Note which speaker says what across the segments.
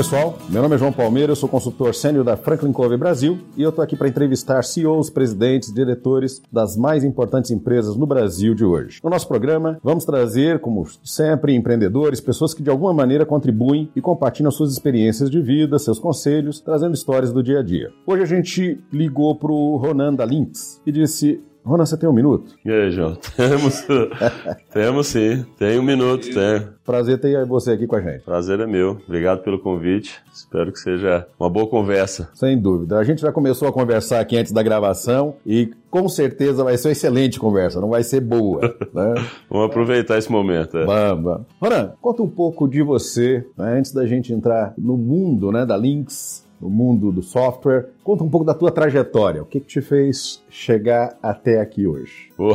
Speaker 1: Pessoal, meu nome é João Palmeira, eu sou consultor sênior da Franklin Covey Brasil e eu estou aqui para entrevistar CEOs, presidentes, diretores das mais importantes empresas no Brasil de hoje. No nosso programa, vamos trazer, como sempre, empreendedores, pessoas que de alguma maneira contribuem e compartilham suas experiências de vida, seus conselhos, trazendo histórias do dia a dia. Hoje a gente ligou para o Ronan da Lynx e disse: Ronan, você tem um minuto?
Speaker 2: E aí, João? Temos. temos sim. Tem um minuto, tem.
Speaker 1: Prazer ter você aqui com a gente.
Speaker 2: Prazer é meu. Obrigado pelo convite. Espero que seja uma boa conversa.
Speaker 1: Sem dúvida. A gente já começou a conversar aqui antes da gravação e com certeza vai ser uma excelente conversa, não vai ser boa. Né?
Speaker 2: vamos aproveitar esse momento. É.
Speaker 1: Vamos, vamos. Ronan, conta um pouco de você, né, antes da gente entrar no mundo né, da Lynx no mundo do software. Conta um pouco da tua trajetória. O que, que te fez chegar até aqui hoje?
Speaker 2: Oh.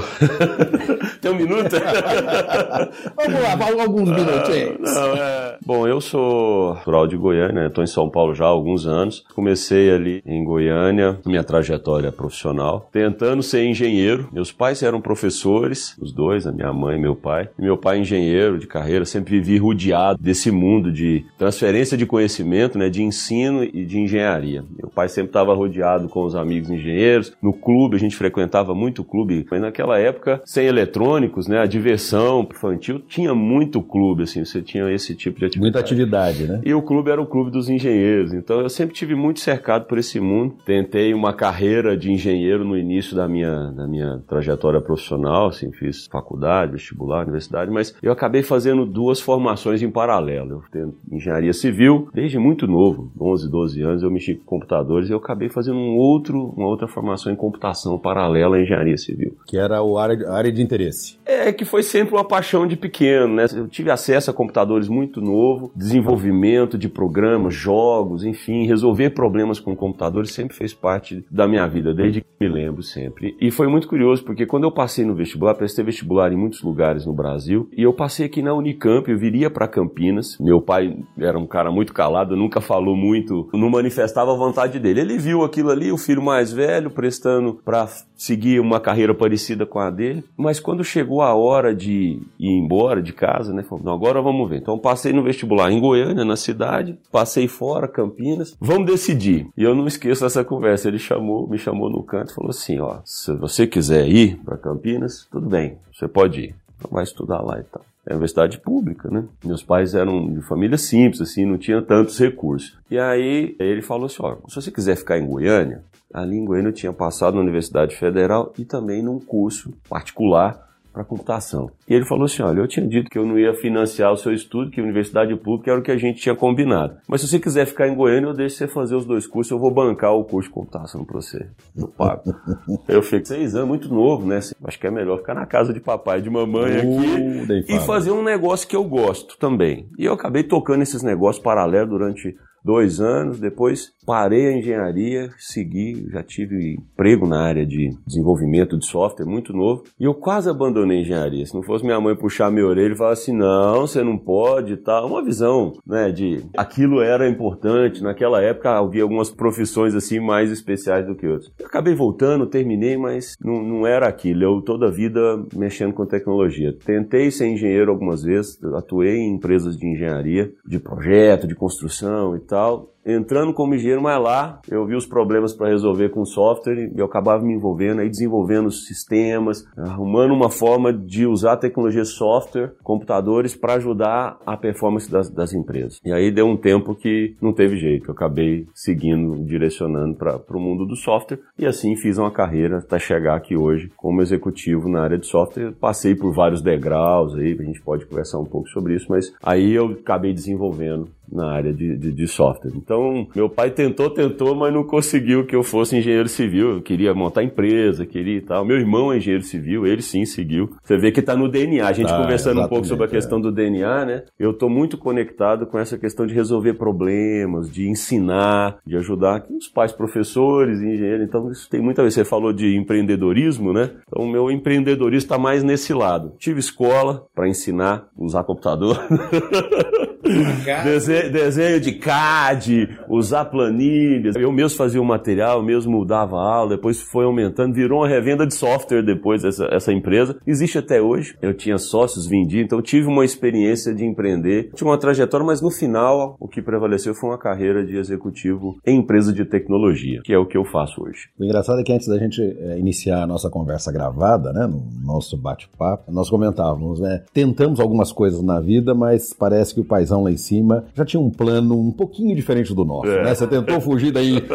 Speaker 2: Tem um minuto?
Speaker 1: Vamos lá, alguns minutinhos.
Speaker 2: Não, é... Bom, eu sou natural de Goiânia, estou em São Paulo já há alguns anos. Comecei ali em Goiânia, minha trajetória profissional, tentando ser engenheiro. Meus pais eram professores, os dois, a minha mãe e meu pai. E meu pai engenheiro de carreira, sempre vivi rodeado desse mundo de transferência de conhecimento, né, de ensino e de engenharia. Meu pai sempre estava rodeado com os amigos engenheiros. No clube, a gente frequentava muito clube, mas naquela época, sem eletrônicos, né? A diversão infantil tinha muito clube, assim, você tinha esse tipo de atividade.
Speaker 1: Muita atividade, né?
Speaker 2: E o clube era o clube dos engenheiros. Então eu sempre tive muito cercado por esse mundo. Tentei uma carreira de engenheiro no início da minha, da minha trajetória profissional, assim, fiz faculdade, vestibular, universidade, mas eu acabei fazendo duas formações em paralelo. Eu tenho engenharia civil desde muito novo, 11, 12 anos, eu mexi com computadores e eu acabei fazendo um outro, uma outra formação em computação paralela à engenharia civil.
Speaker 1: Que era a área, área de interesse.
Speaker 2: É, que foi sempre uma paixão de pequeno, né? Eu tive acesso a computadores muito novo, desenvolvimento de programas, jogos, enfim, resolver problemas com computadores sempre fez parte da minha vida, desde que me lembro sempre. E foi muito curioso, porque quando eu passei no vestibular, prestei vestibular em muitos lugares no Brasil, e eu passei aqui na Unicamp, eu viria para Campinas. Meu pai era um cara muito calado, nunca falou muito, não manifestava a vontade dele. Ele viu aquilo ali, o filho mais velho, prestando para seguir uma carreira parecida com a dele, mas quando chegou a hora de ir embora de casa, né, falou, agora vamos ver. Então passei no vestibular em Goiânia, na cidade, passei fora, Campinas, vamos decidir. E eu não esqueço essa conversa, ele chamou, me chamou no canto e falou assim, ó, se você quiser ir para Campinas, tudo bem, você pode ir, vai estudar lá e tal é universidade pública, né? Meus pais eram de família simples, assim, não tinha tantos recursos. E aí ele falou assim, ó, se você quiser ficar em Goiânia, ali em Goiânia eu tinha passado na Universidade Federal e também num curso particular para computação. E ele falou assim: olha, eu tinha dito que eu não ia financiar o seu estudo, que a universidade pública era o que a gente tinha combinado. Mas se você quiser ficar em Goiânia, eu deixo você fazer os dois cursos, eu vou bancar o curso de computação para você. Eu pago. eu fiquei seis anos, muito novo, né? Acho que é melhor ficar na casa de papai e de mamãe aqui uh, e fazer um negócio que eu gosto também. E eu acabei tocando esses negócios paralelos durante dois anos, depois parei a engenharia, segui, já tive emprego na área de desenvolvimento de software muito novo, e eu quase abandonei a engenharia. Se não fosse minha mãe puxar minha orelha e falar assim, não, você não pode e tal, uma visão, né, de aquilo era importante, naquela época havia algumas profissões assim mais especiais do que outras. Eu acabei voltando, terminei, mas não, não era aquilo, eu toda a vida mexendo com tecnologia. Tentei ser engenheiro algumas vezes, atuei em empresas de engenharia, de projeto, de construção e tal, tal. Entrando como engenheiro, mas lá eu vi os problemas para resolver com software e eu acabava me envolvendo aí, desenvolvendo sistemas, arrumando uma forma de usar tecnologia software, computadores para ajudar a performance das, das, empresas. E aí deu um tempo que não teve jeito, eu acabei seguindo, direcionando para o mundo do software e assim fiz uma carreira até chegar aqui hoje como executivo na área de software. Passei por vários degraus aí, a gente pode conversar um pouco sobre isso, mas aí eu acabei desenvolvendo na área de, de, de, software. Então, meu pai tentou, tentou, mas não conseguiu que eu fosse engenheiro civil. Eu queria montar empresa, queria e tal. Meu irmão é engenheiro civil, ele sim seguiu. Você vê que está no DNA. A gente tá, conversando um pouco sobre a questão é. do DNA, né? Eu estou muito conectado com essa questão de resolver problemas, de ensinar, de ajudar os pais professores, engenheiros. Então, isso tem muita vez. Você falou de empreendedorismo, né? Então, meu empreendedorismo está mais nesse lado. Tive escola para ensinar, usar computador. desenho, desenho, de CAD, usar planilhas. Eu mesmo fazia o material, eu mesmo dava aula, depois foi aumentando, virou uma revenda de software depois essa, essa empresa. Existe até hoje. Eu tinha sócios, vendi, então tive uma experiência de empreender. Tinha uma trajetória, mas no final o que prevaleceu foi uma carreira de executivo em empresa de tecnologia, que é o que eu faço hoje.
Speaker 1: O engraçado é que antes da gente é, iniciar a nossa conversa gravada, né, no nosso bate-papo, nós comentávamos, né, tentamos algumas coisas na vida, mas parece que o lá em cima já tinha um plano um pouquinho diferente do nosso. É. Né? Você tentou fugir daí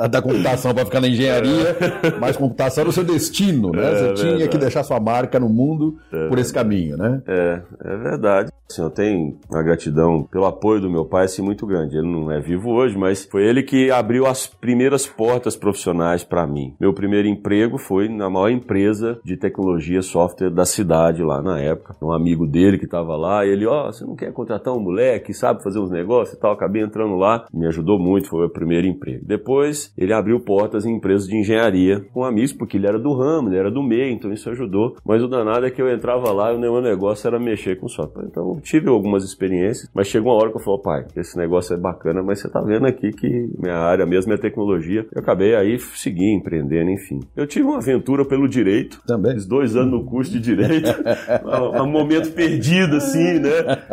Speaker 1: da, da computação para ficar na engenharia, é. mas computação era o seu destino, né? É, Você tinha que deixar sua marca no mundo é. por esse caminho, né?
Speaker 2: É, é verdade. Assim, eu tenho a gratidão pelo apoio do meu pai assim, muito grande. Ele não é vivo hoje, mas foi ele que abriu as primeiras portas profissionais para mim. Meu primeiro emprego foi na maior empresa de tecnologia software da cidade lá na época. Um amigo dele que estava lá, e ele, ó, oh, você não quer contratar um moleque, sabe fazer uns negócios e tal? Acabei entrando lá, me ajudou muito, foi o primeiro emprego. Depois, ele abriu portas em empresas de engenharia com amigos, porque ele era do ramo, ele era do meio, então isso ajudou. Mas o danado é que eu entrava lá e o meu negócio era mexer com software. Então, tive algumas experiências, mas chegou uma hora que eu falei, pai, esse negócio é bacana, mas você tá vendo aqui que minha área mesmo é tecnologia. Eu acabei aí seguir empreendendo, enfim. Eu tive uma aventura pelo direito.
Speaker 1: Também.
Speaker 2: Fiz dois anos no curso de direito. um momento perdido, assim, né?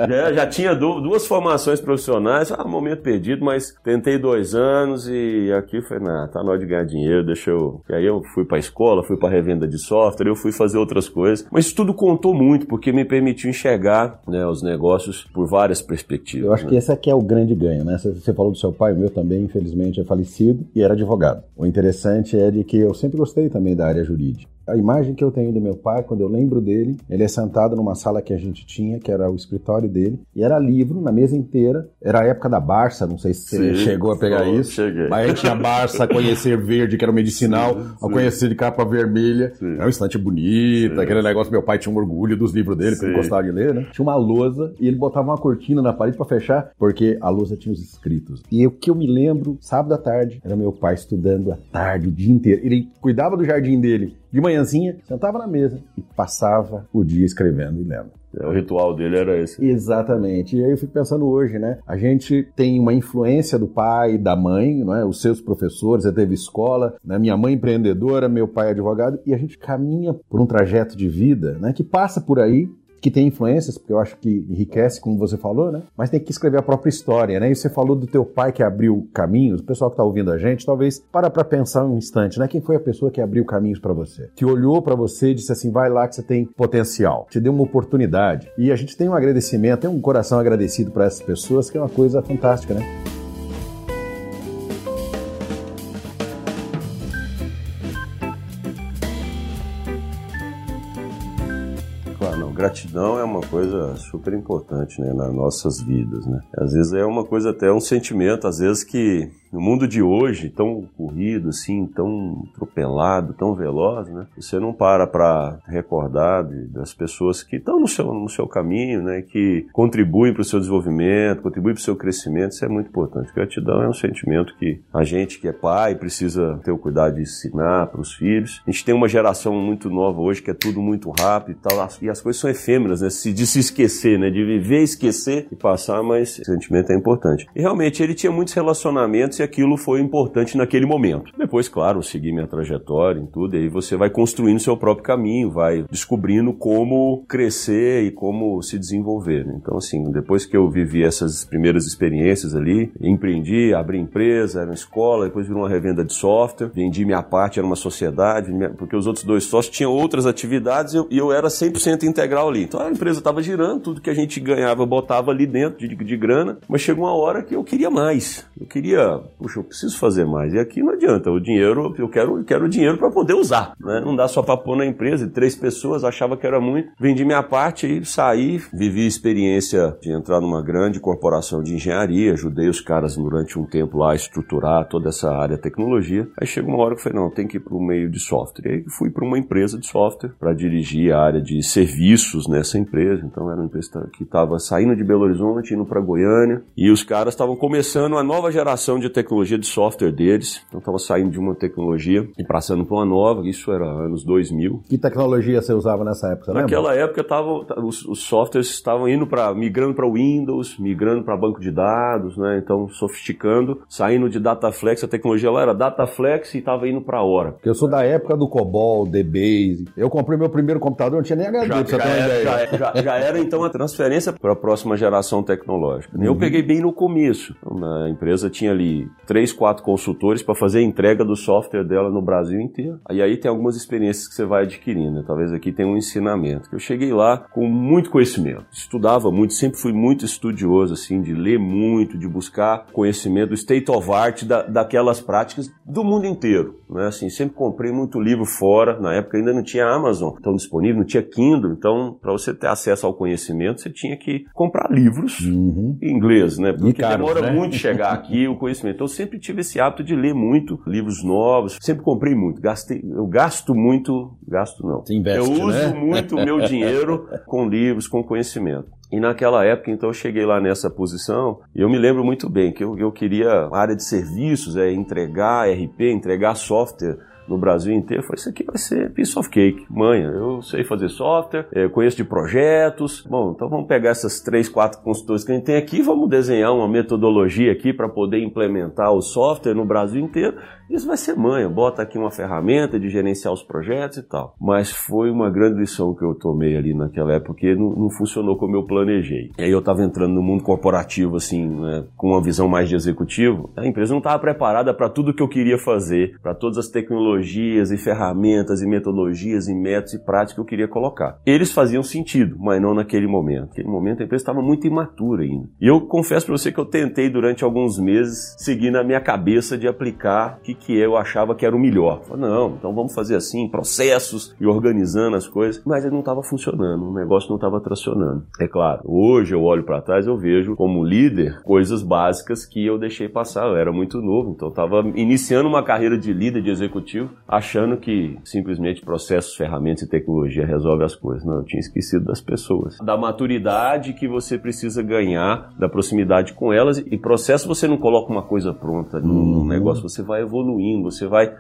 Speaker 2: Já, já tinha duas formações profissionais, ah, momento perdido, mas tentei dois anos e aqui foi, nah, tá na hora de ganhar dinheiro, deixa eu. E aí eu fui pra escola, fui pra revenda de software, eu fui fazer outras coisas. Mas isso tudo contou muito, porque me permitiu enxergar né, os negócios negócios por várias perspectivas.
Speaker 1: Eu acho
Speaker 2: né?
Speaker 1: que esse aqui é o grande ganho, né? Você falou do seu pai, o meu também, infelizmente, é falecido e era advogado. O interessante é de que eu sempre gostei também da área jurídica. A imagem que eu tenho do meu pai, quando eu lembro dele, ele é sentado numa sala que a gente tinha, que era o escritório dele, e era livro na mesa inteira. Era a época da Barça, não sei se você Sim, chegou a pegar isso.
Speaker 2: Cheguei.
Speaker 1: Mas aí tinha Barça, Conhecer Verde, que era o medicinal, sim, sim. Conhecer de capa vermelha. Sim. Era um instante bonito, aquele negócio. Meu pai tinha um orgulho dos livros dele, que ele gostava de ler, né? Tinha uma lousa e ele botava uma cortina na parede para fechar, porque a lousa tinha os escritos. E o que eu me lembro, sábado à tarde, era meu pai estudando à tarde, o dia inteiro. Ele cuidava do jardim dele de manhãzinha, sentava na mesa e passava o dia escrevendo e lendo.
Speaker 2: O ritual dele era esse.
Speaker 1: Exatamente. E aí eu fico pensando hoje, né? A gente tem uma influência do pai e da mãe, não é? Os seus professores, você teve escola, né? Minha mãe empreendedora, meu pai advogado, e a gente caminha por um trajeto de vida, né? Que passa por aí que tem influências, porque eu acho que enriquece, como você falou, né? Mas tem que escrever a própria história, né? E você falou do teu pai que abriu caminhos, o pessoal que está ouvindo a gente, talvez para para pensar um instante, né? Quem foi a pessoa que abriu caminhos para você? Que olhou para você e disse assim, vai lá que você tem potencial, te deu uma oportunidade. E a gente tem um agradecimento, tem um coração agradecido para essas pessoas, que é uma coisa fantástica, né?
Speaker 2: Gratidão é uma coisa super importante né, nas nossas vidas. Né? Às vezes é uma coisa até um sentimento, às vezes que no mundo de hoje, tão corrido, assim, tão atropelado, tão veloz, né? Você não para para recordar de, das pessoas que estão no seu, no seu caminho, né? Que contribuem para o seu desenvolvimento, contribuem para o seu crescimento. Isso é muito importante. Gratidão é um sentimento que a gente que é pai precisa ter o cuidado de ensinar para os filhos. A gente tem uma geração muito nova hoje que é tudo muito rápido e tal, e as coisas são efêmeras, né? De se esquecer, né? De viver, esquecer e passar, mas esse sentimento é importante. E realmente ele tinha muitos relacionamentos aquilo foi importante naquele momento. Depois, claro, segui minha trajetória em tudo, e aí você vai construindo seu próprio caminho, vai descobrindo como crescer e como se desenvolver. Né? Então, assim, depois que eu vivi essas primeiras experiências ali, empreendi, abri empresa, era uma escola, depois virou uma revenda de software, vendi minha parte, era uma sociedade, porque os outros dois sócios tinham outras atividades e eu, era 100% integral ali. Então a empresa estava girando, tudo que a gente ganhava botava ali dentro de, de grana, mas chegou uma hora que eu queria mais. Eu queria puxa, eu preciso fazer mais. E aqui não adianta, o dinheiro, eu quero, eu quero o dinheiro para poder usar, né? Não dá só para pôr na empresa. Três pessoas achava que era muito. Vendi minha parte e saí, vivi a experiência de entrar numa grande corporação de engenharia, ajudei os caras durante um tempo lá a estruturar toda essa área tecnologia. Aí chega uma hora que eu falei, não, tem que ir para o meio de software. E aí fui para uma empresa de software para dirigir a área de serviços nessa empresa. Então era uma empresa que estava saindo de Belo Horizonte, indo para Goiânia, e os caras estavam começando a nova geração de tecnologia de software deles. Então estava saindo de uma tecnologia e passando para uma nova, isso era anos 2000.
Speaker 1: Que tecnologia você usava nessa época?
Speaker 2: Naquela lembra? época tava, os, os softwares estavam indo para migrando para Windows, migrando para banco de dados, né? Então sofisticando, saindo de Dataflex, a tecnologia lá era Dataflex e estava indo para Hora.
Speaker 1: Eu sou da época do COBOL, DBase. Eu comprei meu primeiro computador, não tinha nem HD, já,
Speaker 2: já, era, já, já, já, era então a transferência para a próxima geração tecnológica. Uhum. Eu peguei bem no começo. Então, a empresa tinha ali três, quatro consultores para fazer a entrega do software dela no Brasil inteiro. E aí tem algumas experiências que você vai adquirindo. Né? Talvez aqui tenha um ensinamento. Eu cheguei lá com muito conhecimento. Estudava muito, sempre fui muito estudioso, assim, de ler muito, de buscar conhecimento do state of art da, daquelas práticas do mundo inteiro. Né? Assim, sempre comprei muito livro fora. Na época ainda não tinha Amazon tão disponível, não tinha Kindle. Então, para você ter acesso ao conhecimento, você tinha que comprar livros uhum. em inglês, né? Porque caros, demora né? muito chegar aqui o conhecimento. Então, eu sempre tive esse hábito de ler muito livros novos. Sempre comprei muito. Gastei, eu gasto muito, gasto não.
Speaker 1: Investe,
Speaker 2: eu uso
Speaker 1: né?
Speaker 2: muito o meu dinheiro com livros, com conhecimento. E naquela época, então, eu cheguei lá nessa posição e eu me lembro muito bem que eu, eu queria área de serviços, é entregar RP, entregar software no Brasil inteiro, foi isso aqui vai ser piece of cake. Manha, eu sei fazer software, eu conheço de projetos. Bom, então vamos pegar essas três, quatro consultores que a gente tem aqui, vamos desenhar uma metodologia aqui para poder implementar o software no Brasil inteiro. Isso vai ser manha, bota aqui uma ferramenta de gerenciar os projetos e tal. Mas foi uma grande lição que eu tomei ali naquela época, porque não, não funcionou como eu planejei. E aí eu estava entrando no mundo corporativo, assim, né, com uma visão mais de executivo. A empresa não estava preparada para tudo que eu queria fazer, para todas as tecnologias tecnologias e ferramentas e metodologias e métodos e práticas que eu queria colocar. Eles faziam sentido, mas não naquele momento. Naquele momento a empresa estava muito imatura ainda. E eu confesso para você que eu tentei durante alguns meses seguir na minha cabeça de aplicar o que, que eu achava que era o melhor. Falei, não, então vamos fazer assim, processos e organizando as coisas. Mas não estava funcionando, o negócio não estava tracionando. É claro, hoje eu olho para trás eu vejo como líder coisas básicas que eu deixei passar. Eu era muito novo, então estava iniciando uma carreira de líder, de executivo achando que simplesmente processos, ferramentas e tecnologia resolve as coisas. Não, eu tinha esquecido das pessoas. Da maturidade que você precisa ganhar, da proximidade com elas. E processo você não coloca uma coisa pronta no uhum. negócio, você vai evoluindo, você vai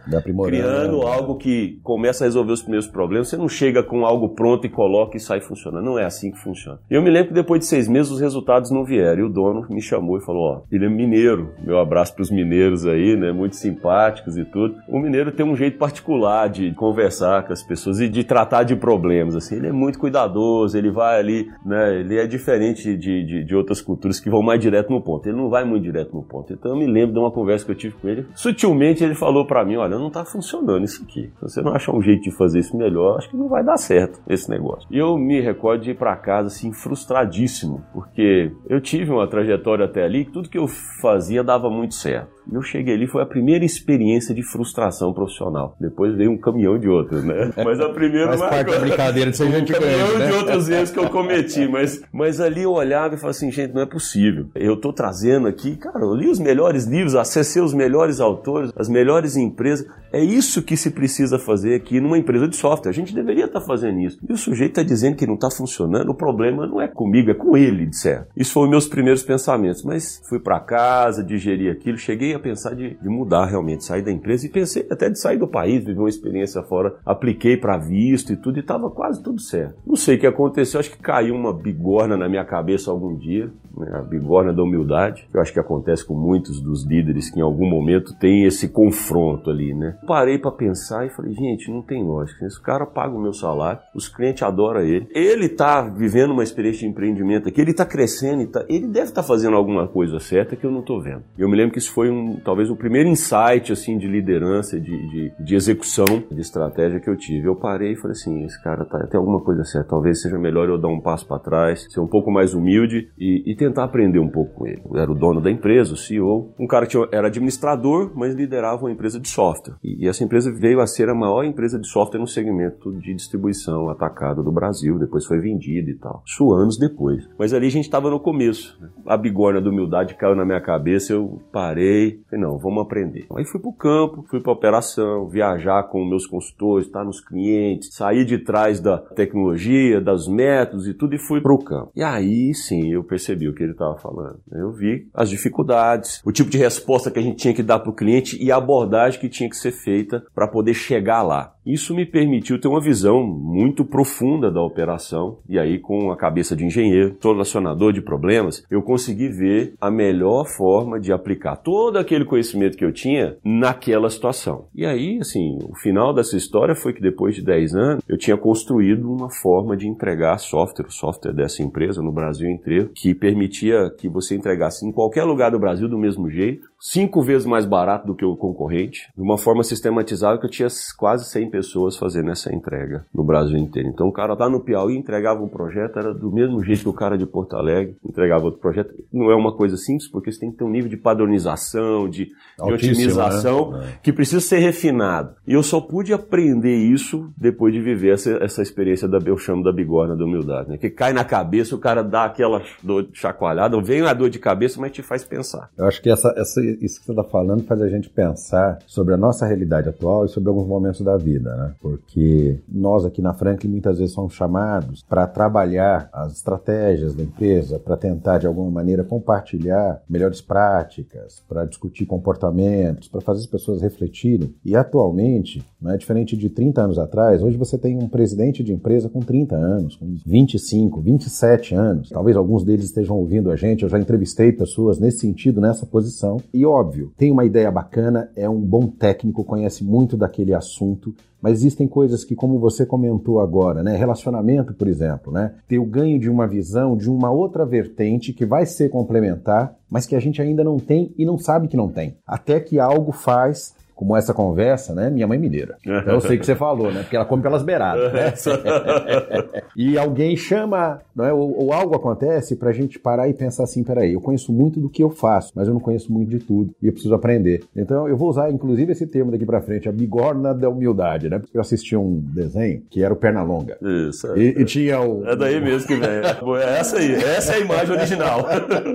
Speaker 2: criando algo que começa a resolver os primeiros problemas. Você não chega com algo pronto e coloca e sai funcionando. Não é assim que funciona. Eu me lembro que depois de seis meses os resultados não vieram. E o dono me chamou e falou: Ó, ele é mineiro. Meu abraço para os mineiros aí, né? Muito simpáticos e tudo. O mineiro tem um um jeito particular de conversar com as pessoas e de tratar de problemas. Assim, ele é muito cuidadoso, ele vai ali, né? Ele é diferente de, de, de, outras culturas que vão mais direto no ponto. Ele não vai muito direto no ponto. Então eu me lembro de uma conversa que eu tive com ele. Sutilmente ele falou para mim: olha, não tá funcionando isso aqui. Se você não achar um jeito de fazer isso melhor, acho que não vai dar certo esse negócio. E eu me recordo de ir para casa assim frustradíssimo, porque eu tive uma trajetória até ali que tudo que eu fazia dava muito certo. E eu cheguei ali, foi a primeira experiência de frustração profissional. Depois veio um caminhão de outros, né? Mas a primeira
Speaker 1: Faz parte da brincadeira de ser um gente
Speaker 2: caminhão né? de outros erros que eu cometi. Mas, mas ali eu olhava e falava assim, gente, não é possível. Eu tô trazendo aqui, cara, eu li os melhores livros, acessei os melhores autores, as melhores empresas. É isso que se precisa fazer aqui numa empresa de software. A gente deveria estar tá fazendo isso. E o sujeito está dizendo que não está funcionando. O problema não é comigo, é com ele, de certo. Isso foi meus primeiros pensamentos. Mas fui para casa, digeri aquilo, cheguei a pensar de, de, mudar realmente, sair da empresa e pensei até de sair do país, viver uma experiência fora. Apliquei para visto e tudo e estava quase tudo certo. Não sei o que aconteceu, acho que caiu uma bigorna na minha cabeça algum dia? A bigorna da humildade, que eu acho que acontece com muitos dos líderes que em algum momento tem esse confronto ali, né? Parei para pensar e falei, gente, não tem lógica. Esse cara paga o meu salário, os clientes adoram ele. Ele tá vivendo uma experiência de empreendimento aqui, ele tá crescendo, tá, ele deve estar tá fazendo alguma coisa certa que eu não tô vendo. Eu me lembro que isso foi um talvez o primeiro insight assim de liderança, de, de, de, execução de estratégia que eu tive. Eu parei e falei assim, esse cara tá, tem alguma coisa certa, talvez seja melhor eu dar um passo para trás, ser um pouco mais humilde e, e tentar aprender um pouco com ele. Eu era o dono da empresa, o CEO, um cara que era administrador, mas liderava uma empresa de software. E essa empresa veio a ser a maior empresa de software no segmento de distribuição atacada do Brasil, depois foi vendida e tal. Isso anos depois. Mas ali a gente estava no começo. A bigorna da humildade caiu na minha cabeça, eu parei, falei, não, vamos aprender. Aí fui pro campo, fui pra operação, viajar com meus consultores, estar nos clientes, sair de trás da tecnologia, das métodos e tudo e fui pro campo. E aí sim eu percebi o que ele estava falando. Eu vi as dificuldades, o tipo de resposta que a gente tinha que dar para o cliente e a abordagem que tinha que ser feita para poder chegar lá. Isso me permitiu ter uma visão muito profunda da operação e aí com a cabeça de engenheiro, solucionador de problemas, eu consegui ver a melhor forma de aplicar todo aquele conhecimento que eu tinha naquela situação. E aí, assim, o final dessa história foi que depois de 10 anos, eu tinha construído uma forma de entregar software, o software dessa empresa no Brasil inteiro, que permitia que você entregasse em qualquer lugar do Brasil do mesmo jeito, cinco vezes mais barato do que o concorrente, de uma forma sistematizada que eu tinha quase 100 pessoas fazendo essa entrega no Brasil inteiro. Então o cara lá no Piauí entregava um projeto, era do mesmo jeito que o cara de Porto Alegre entregava outro projeto. Não é uma coisa simples, porque você tem que ter um nível de padronização, de, de otimização, né? que precisa ser refinado. E eu só pude aprender isso depois de viver essa, essa experiência da, eu chamo da bigorna da humildade, né? Que cai na cabeça, o cara dá aquela dor chacoalhada, vem a dor de cabeça, mas te faz pensar.
Speaker 1: Eu acho que essa, essa isso que você está falando faz a gente pensar sobre a nossa realidade atual e sobre alguns momentos da vida, né? Porque nós aqui na Franklin muitas vezes somos chamados para trabalhar as estratégias da empresa, para tentar de alguma maneira compartilhar melhores práticas, para discutir comportamentos, para fazer as pessoas refletirem. E atualmente, né, diferente de 30 anos atrás, hoje você tem um presidente de empresa com 30 anos, com 25, 27 anos. Talvez alguns deles estejam ouvindo a gente. Eu já entrevistei pessoas nesse sentido, nessa posição. E óbvio, tem uma ideia bacana, é um bom técnico, conhece muito daquele assunto, mas existem coisas que, como você comentou agora, né? Relacionamento, por exemplo, né? Ter o ganho de uma visão de uma outra vertente que vai ser complementar, mas que a gente ainda não tem e não sabe que não tem. Até que algo faz como essa conversa, né? Minha mãe mineira. Então eu sei que você falou, né? Porque ela come pelas beiradas, né? e alguém chama, não é? Ou, ou algo acontece pra gente parar e pensar assim, peraí, eu conheço muito do que eu faço, mas eu não conheço muito de tudo e eu preciso aprender. Então eu vou usar, inclusive, esse termo daqui pra frente, a bigorna da humildade, né? Porque eu assisti um desenho que era o Pernalonga.
Speaker 2: Isso.
Speaker 1: É. E, e, tinha o...
Speaker 2: É daí mesmo que vem. É essa aí, essa é a imagem original.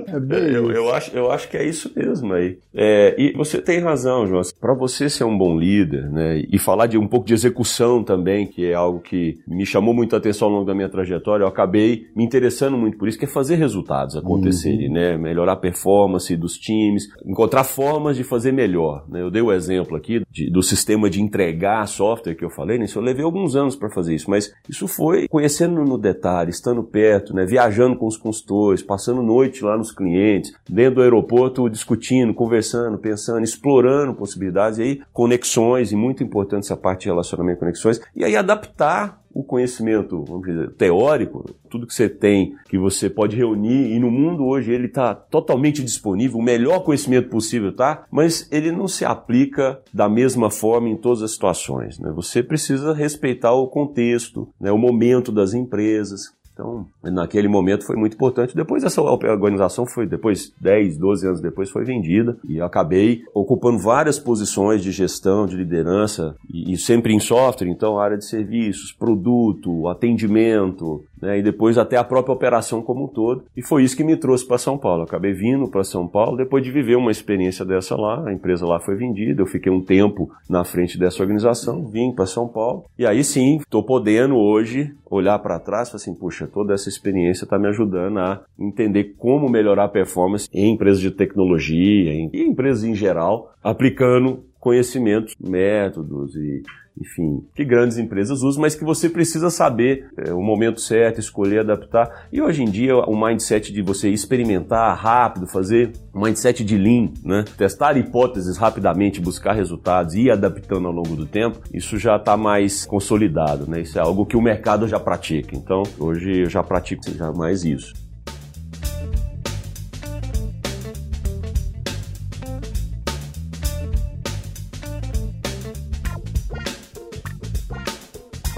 Speaker 2: É eu, eu, acho, eu acho que é isso mesmo aí. É, e você tem razão, João. Pra você você ser um bom líder, né, e falar de um pouco de execução também, que é algo que me chamou muito a atenção ao longo da minha trajetória, eu acabei me interessando muito por isso, que é fazer resultados acontecerem, uhum. né, melhorar a performance dos times, encontrar formas de fazer melhor. Né? Eu dei o exemplo aqui de, do sistema de entregar software que eu falei, né, eu levei alguns anos para fazer isso, mas isso foi conhecendo no detalhe, estando perto, né, viajando com os consultores, passando noite lá nos clientes, dentro do aeroporto discutindo, conversando, pensando, explorando possibilidades aí conexões, e muito importante essa parte de relacionamento e conexões, e aí adaptar o conhecimento, dizer, teórico, tudo que você tem, que você pode reunir, e no mundo hoje ele está totalmente disponível, o melhor conhecimento possível tá, mas ele não se aplica da mesma forma em todas as situações. Né? Você precisa respeitar o contexto, né, o momento das empresas. Então, naquele momento foi muito importante. Depois essa organização foi, depois 10, 12 anos depois, foi vendida e acabei ocupando várias posições de gestão, de liderança e, e sempre em software, então área de serviços, produto, atendimento, né, e depois até a própria operação como um todo. E foi isso que me trouxe para São Paulo. Acabei vindo para São Paulo depois de viver uma experiência dessa lá. A empresa lá foi vendida, eu fiquei um tempo na frente dessa organização, vim para São Paulo. E aí sim, estou podendo hoje olhar para trás e falar assim, puxa, toda essa experiência está me ajudando a entender como melhorar a performance em empresas de tecnologia em empresas em geral, aplicando conhecimentos, métodos e enfim, que grandes empresas usam, mas que você precisa saber é, o momento certo, escolher, adaptar. E hoje em dia, o mindset de você experimentar rápido, fazer um mindset de lean, né? testar hipóteses rapidamente, buscar resultados e ir adaptando ao longo do tempo, isso já está mais consolidado. Né? Isso é algo que o mercado já pratica. Então, hoje eu já pratico já mais isso.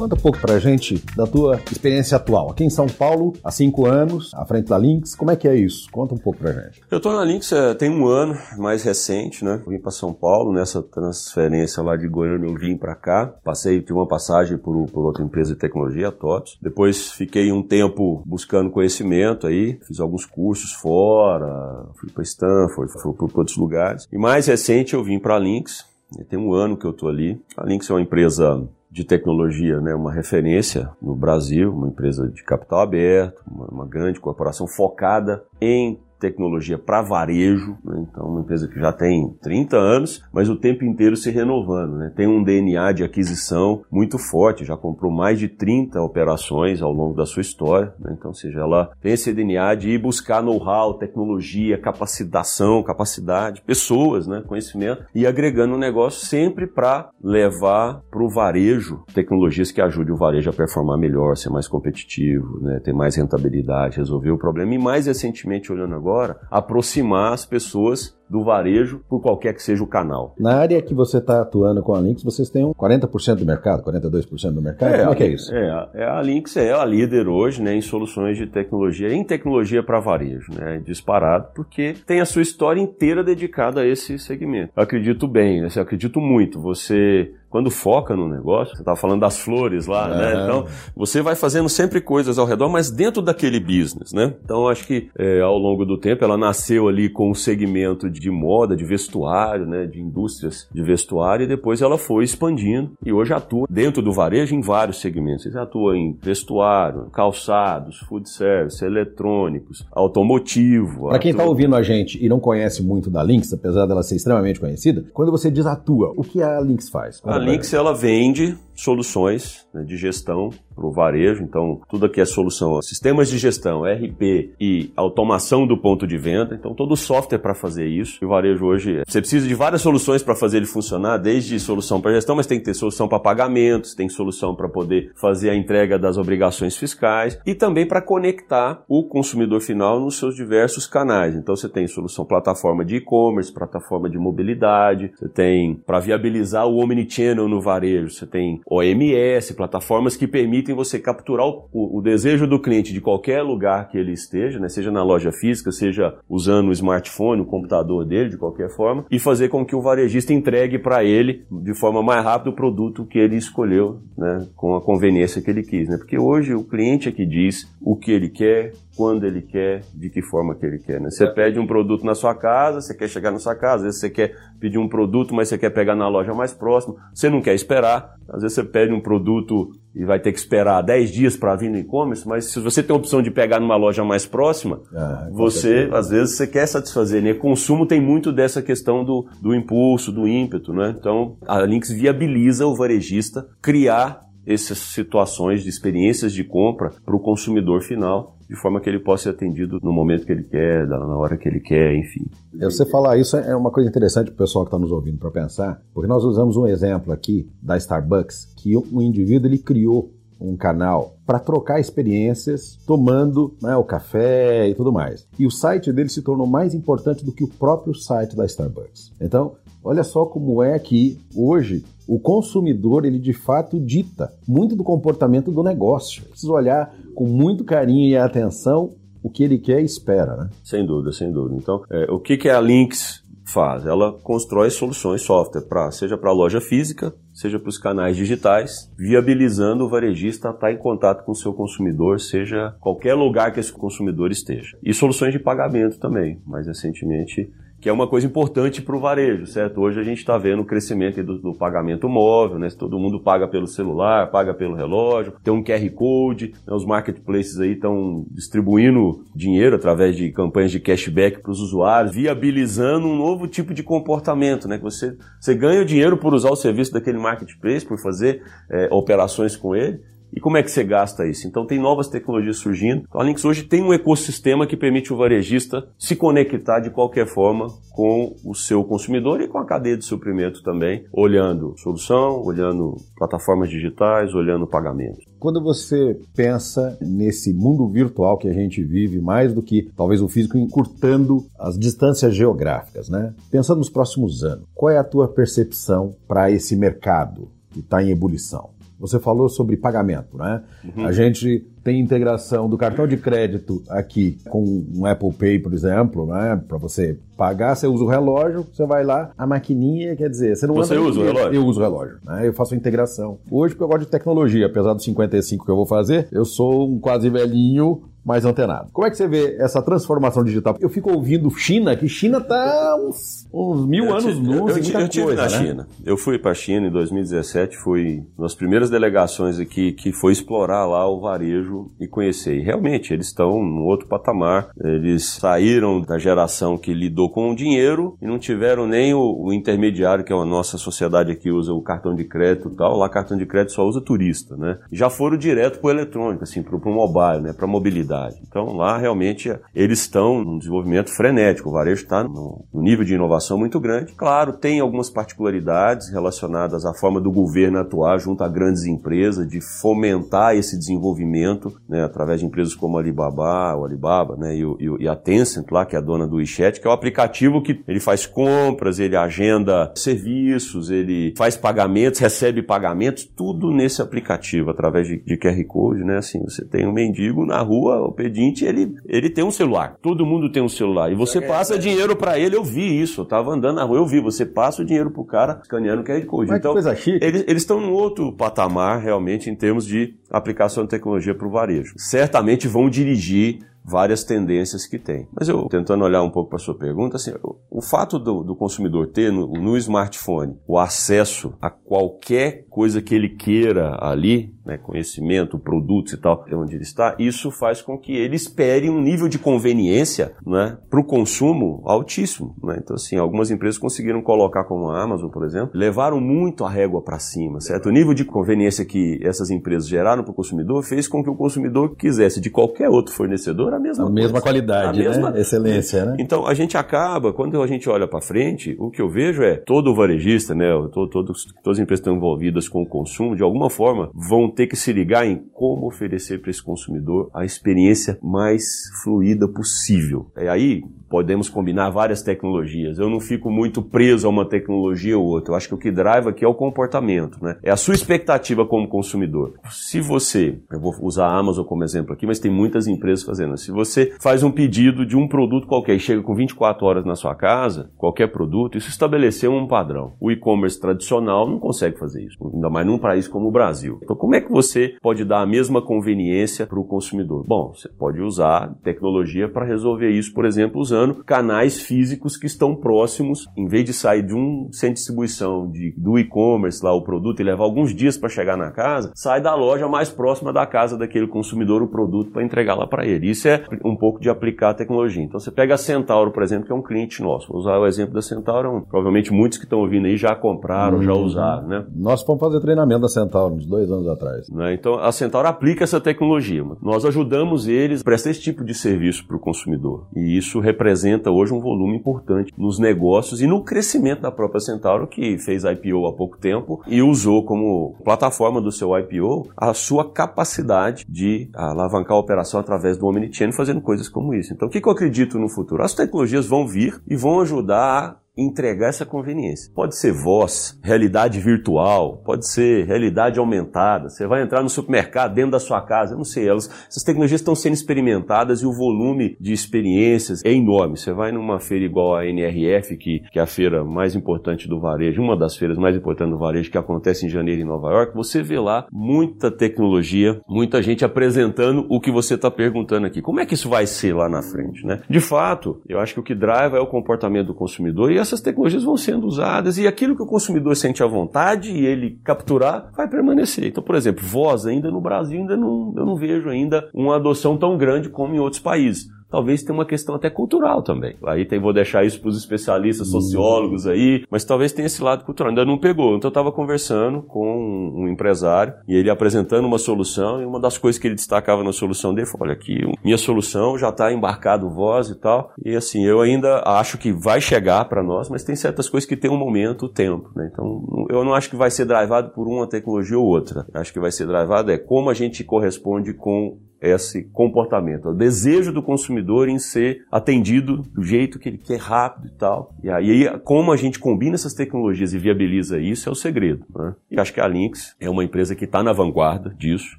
Speaker 1: Conta um pouco pra gente da tua experiência atual. Aqui em São Paulo, há cinco anos, à frente da Lynx, como é que é isso? Conta um pouco pra gente.
Speaker 2: Eu tô na Lynx é, tem um ano, mais recente, né? Vim para São Paulo, nessa transferência lá de Goiânia eu vim para cá. Passei, tive uma passagem por, por outra empresa de tecnologia, a TOTS. Depois fiquei um tempo buscando conhecimento aí, fiz alguns cursos fora, fui para Stanford, fui para outros lugares. E mais recente eu vim para a Lynx, tem um ano que eu tô ali. A Lynx é uma empresa de tecnologia, né, uma referência no Brasil, uma empresa de capital aberto, uma, uma grande corporação focada em tecnologia para varejo, né? então uma empresa que já tem 30 anos, mas o tempo inteiro se renovando, né? tem um DNA de aquisição muito forte, já comprou mais de 30 operações ao longo da sua história, né? então seja ela tem esse DNA de ir buscar know-how, tecnologia, capacitação, capacidade, pessoas, né? conhecimento e agregando um negócio sempre para levar para o varejo tecnologias que ajudem o varejo a performar melhor, ser mais competitivo, né? ter mais rentabilidade, resolver o problema e mais recentemente olhando agora agora, aproximar as pessoas do varejo por qualquer que seja o canal.
Speaker 1: Na área que você está atuando com a Lynx, vocês têm um 40% do mercado, 42% do mercado? É, Como é que é isso?
Speaker 2: É, é, a Lynx é a líder hoje né, em soluções de tecnologia, em tecnologia para varejo, né, disparado, porque tem a sua história inteira dedicada a esse segmento. Eu acredito bem, né, eu acredito muito. Você quando foca no negócio, você estava falando das flores lá, né? Então, você vai fazendo sempre coisas ao redor, mas dentro daquele business, né? Então, acho que é, ao longo do tempo ela nasceu ali com um segmento de moda, de vestuário, né? De indústrias de vestuário e depois ela foi expandindo e hoje atua dentro do varejo em vários segmentos. Você atua em vestuário, calçados, food service, eletrônicos, automotivo.
Speaker 1: Para quem está ouvindo a gente e não conhece muito da Lynx, apesar dela ser extremamente conhecida, quando você diz atua, o que a Lynx faz?
Speaker 2: Lynx ela vende soluções né, de gestão para o varejo. Então, tudo aqui é solução, sistemas de gestão, RP e automação do ponto de venda. Então, todo o software para fazer isso. E o varejo hoje, você precisa de várias soluções para fazer ele funcionar, desde solução para gestão, mas tem que ter solução para pagamentos, tem solução para poder fazer a entrega das obrigações fiscais e também para conectar o consumidor final nos seus diversos canais. Então, você tem solução plataforma de e-commerce, plataforma de mobilidade, você tem para viabilizar o omnichannel no varejo, você tem OMS, plataformas que permitem você capturar o, o, o, desejo do cliente de qualquer lugar que ele esteja, né? seja na loja física, seja usando o smartphone, o computador dele, de qualquer forma, e fazer com que o varejista entregue para ele de forma mais rápida o produto que ele escolheu, né? com a conveniência que ele quis. Né? Porque hoje o cliente é que diz o que ele quer, quando ele quer, de que forma que ele quer. Né? Você pede um produto na sua casa, você quer chegar na sua casa, às vezes você quer pedir um produto, mas você quer pegar na loja mais próxima, você não quer esperar, às vezes você pede um produto e vai ter que esperar 10 dias para vir no e-commerce, mas se você tem a opção de pegar numa loja mais próxima, ah, você, às vezes, você quer satisfazer, né? Consumo tem muito dessa questão do, do impulso, do ímpeto, né? Então, a Lynx viabiliza o varejista criar essas situações de experiências de compra para o consumidor final de forma que ele possa ser atendido no momento que ele quer, na hora que ele quer, enfim.
Speaker 1: Você falar isso é uma coisa interessante para o pessoal que está nos ouvindo para pensar, porque nós usamos um exemplo aqui da Starbucks, que um indivíduo ele criou um canal para trocar experiências tomando né, o café e tudo mais. E o site dele se tornou mais importante do que o próprio site da Starbucks. Então, olha só como é que hoje o consumidor ele de fato dita muito do comportamento do negócio. Precisa olhar com muito carinho e atenção o que ele quer e espera, né?
Speaker 2: Sem dúvida, sem dúvida. Então, é, o que, que a Lynx faz? Ela constrói soluções, software, pra, seja para a loja física, seja para os canais digitais, viabilizando o varejista a estar em contato com o seu consumidor, seja qualquer lugar que esse consumidor esteja. E soluções de pagamento também. Mais recentemente, que é uma coisa importante para o varejo, certo? Hoje a gente está vendo o crescimento do, do, pagamento móvel, né? Todo mundo paga pelo celular, paga pelo relógio, tem um QR Code, né? os marketplaces aí estão distribuindo dinheiro através de campanhas de cashback para os usuários, viabilizando um novo tipo de comportamento, né? Que você, você ganha dinheiro por usar o serviço daquele marketplace, por fazer é, operações com ele, e como é que você gasta isso? Então tem novas tecnologias surgindo. A Lynx hoje tem um ecossistema que permite o varejista se conectar de qualquer forma com o seu consumidor e com a cadeia de suprimento também, olhando solução, olhando plataformas digitais, olhando pagamento.
Speaker 1: Quando você pensa nesse mundo virtual que a gente vive, mais do que talvez o físico encurtando as distâncias geográficas, né? Pensando nos próximos anos, qual é a tua percepção para esse mercado que está em ebulição? Você falou sobre pagamento, né? Uhum. A gente tem integração do cartão de crédito aqui com um Apple Pay, por exemplo, né? Para você pagar, você usa o relógio, você vai lá, a maquininha, quer dizer, você não
Speaker 2: Você usa o relógio?
Speaker 1: Eu uso o relógio, né? Eu faço a integração. Hoje, porque eu gosto de tecnologia, apesar dos 55 que eu vou fazer, eu sou um quase velhinho mais antenado. Como é que você vê essa transformação digital? Eu fico ouvindo China, que China está uns, uns, mil eu anos luz
Speaker 2: eu, eu, eu tive na né? China. Eu fui para a China em 2017, fui nas primeiras delegações aqui que foi explorar lá o varejo e conhecer. E realmente, eles estão num outro patamar. Eles saíram da geração que lidou com o dinheiro e não tiveram nem o, o intermediário, que é a nossa sociedade aqui usa o cartão de crédito e tal. Lá cartão de crédito só usa turista, né? Já foram direto para o eletrônico, assim, para o mobile, né? Para mobilidade. Então lá realmente eles estão num desenvolvimento frenético, o varejo está num nível de inovação muito grande. Claro, tem algumas particularidades relacionadas à forma do governo atuar junto a grandes empresas, de fomentar esse desenvolvimento né, através de empresas como a Alibaba, o Alibaba né, e, e a Tencent lá, que é a dona do WeChat, que é o aplicativo que ele faz compras, ele agenda serviços, ele faz pagamentos, recebe pagamentos, tudo nesse aplicativo através de, de QR Code, né? Assim, você tem um mendigo na rua o pedinte, ele, ele tem um celular. Todo mundo tem um celular. E você é, passa é, dinheiro para ele. Eu vi isso. Eu tava andando na rua, eu vi. Você passa o dinheiro pro cara escaneando o QR Code.
Speaker 1: Mas então, coisa chique.
Speaker 2: Eles, eles estão num outro patamar, realmente, em termos de aplicação de tecnologia para o varejo. Certamente vão dirigir várias tendências que tem. Mas eu, tentando olhar um pouco para a sua pergunta, assim, o fato do, do consumidor ter no, no, smartphone o acesso a qualquer coisa que ele queira ali, né, conhecimento, produtos e tal, onde ele está, isso faz com que ele espere um nível de conveniência né, para o consumo altíssimo. Né? Então, assim, algumas empresas conseguiram colocar, como a Amazon, por exemplo, levaram muito a régua para cima, certo? O nível de conveniência que essas empresas geraram para o consumidor fez com que o consumidor quisesse de qualquer outro fornecedor a mesma,
Speaker 1: a
Speaker 2: coisa.
Speaker 1: mesma qualidade, a mesma... Né? excelência, né?
Speaker 2: Então a gente acaba, quando a gente olha para frente, o que eu vejo é todo varejista, né, todo, todos, todas as empresas estão envolvidas com o consumo, de alguma forma, vão ter que se ligar em como oferecer para esse consumidor a experiência mais fluida possível. E aí podemos combinar várias tecnologias. Eu não fico muito preso a uma tecnologia ou outra. Eu acho que o que drive aqui é o comportamento, né? É a sua expectativa como consumidor. Se você, eu vou usar a Amazon como exemplo aqui, mas tem muitas empresas fazendo. Se você faz um pedido de um produto qualquer e chega com 24 horas na sua casa, qualquer produto, isso estabeleceu um padrão. O e-commerce tradicional não consegue fazer isso, ainda mais num país como o Brasil. Então, como é que você pode dar a mesma conveniência para o consumidor? Bom, você pode usar tecnologia para resolver isso, por exemplo, usando canais físicos que estão próximos, em vez de sair de um centro de distribuição de, do e-commerce lá o produto e levar alguns dias para chegar na casa, sai da loja mais próxima da casa daquele consumidor o produto para entregar lá para ele. Isso é um pouco de aplicar a tecnologia. Então você pega a Centauro, por exemplo, que é um cliente nosso. Vou usar o exemplo da Centauro, provavelmente muitos que estão ouvindo aí já compraram, hum, já usaram, né?
Speaker 1: Nós fomos fazer treinamento da Centauro uns dois anos atrás.
Speaker 2: Né? Então a Centauro aplica essa tecnologia. Nós ajudamos eles a prestar esse tipo de serviço para o consumidor. E isso representa representa hoje um volume importante nos negócios e no crescimento da própria Centauro, que fez IPO há pouco tempo e usou como plataforma do seu IPO a sua capacidade de alavancar a operação através do Omnichannel fazendo coisas como isso. Então, o que eu acredito no futuro? As tecnologias vão vir e vão ajudar entregar essa conveniência. Pode ser voz, realidade virtual, pode ser realidade aumentada. Você vai entrar no supermercado dentro da sua casa, eu não sei, elas, essas tecnologias estão sendo experimentadas e o volume de experiências é enorme. Você vai numa feira igual a NRF, que, que é a feira mais importante do varejo, uma das feiras mais importantes do varejo que acontece em janeiro em Nova York, você vê lá muita tecnologia, muita gente apresentando o que você está perguntando aqui. Como é que isso vai ser lá na frente, né? De fato, eu acho que o que drive é o comportamento do consumidor e essas tecnologias vão sendo usadas e aquilo que o consumidor sente à vontade e ele capturar vai permanecer. Então, por exemplo, voz ainda no Brasil ainda não, eu não vejo ainda uma adoção tão grande como em outros países talvez tenha uma questão até cultural também. Aí tem, vou deixar isso para os especialistas, sociólogos aí, mas talvez tenha esse lado cultural. Ainda não pegou. Então eu estava conversando com um empresário e ele apresentando uma solução e uma das coisas que ele destacava na solução dele foi, olha aqui, minha solução já está embarcado voz e tal. E assim, eu ainda acho que vai chegar para nós, mas tem certas coisas que tem um momento, tempo. Né? Então eu não acho que vai ser drivado por uma tecnologia ou outra. Acho que vai ser drivado é como a gente corresponde com esse comportamento, o desejo do consumidor em ser atendido do jeito que ele quer, rápido e tal. E aí, como a gente combina essas tecnologias e viabiliza isso, é o segredo. Né? E acho que a Lynx é uma empresa que está na vanguarda disso,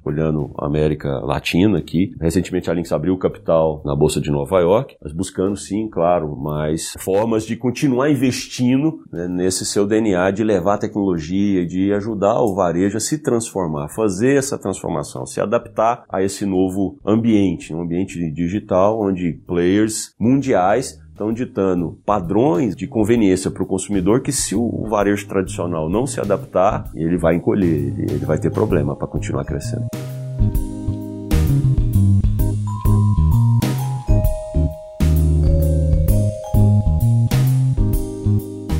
Speaker 2: olhando a América Latina aqui. Recentemente a Lynx abriu capital na Bolsa de Nova York, mas buscando sim, claro, mais formas de continuar investindo né, nesse seu DNA de levar a tecnologia, de ajudar o varejo a se transformar, fazer essa transformação, se adaptar a esse novo ambiente, um ambiente digital onde players mundiais estão ditando padrões de conveniência para o consumidor que se o varejo tradicional não se adaptar, ele vai encolher, ele vai ter problema para continuar crescendo.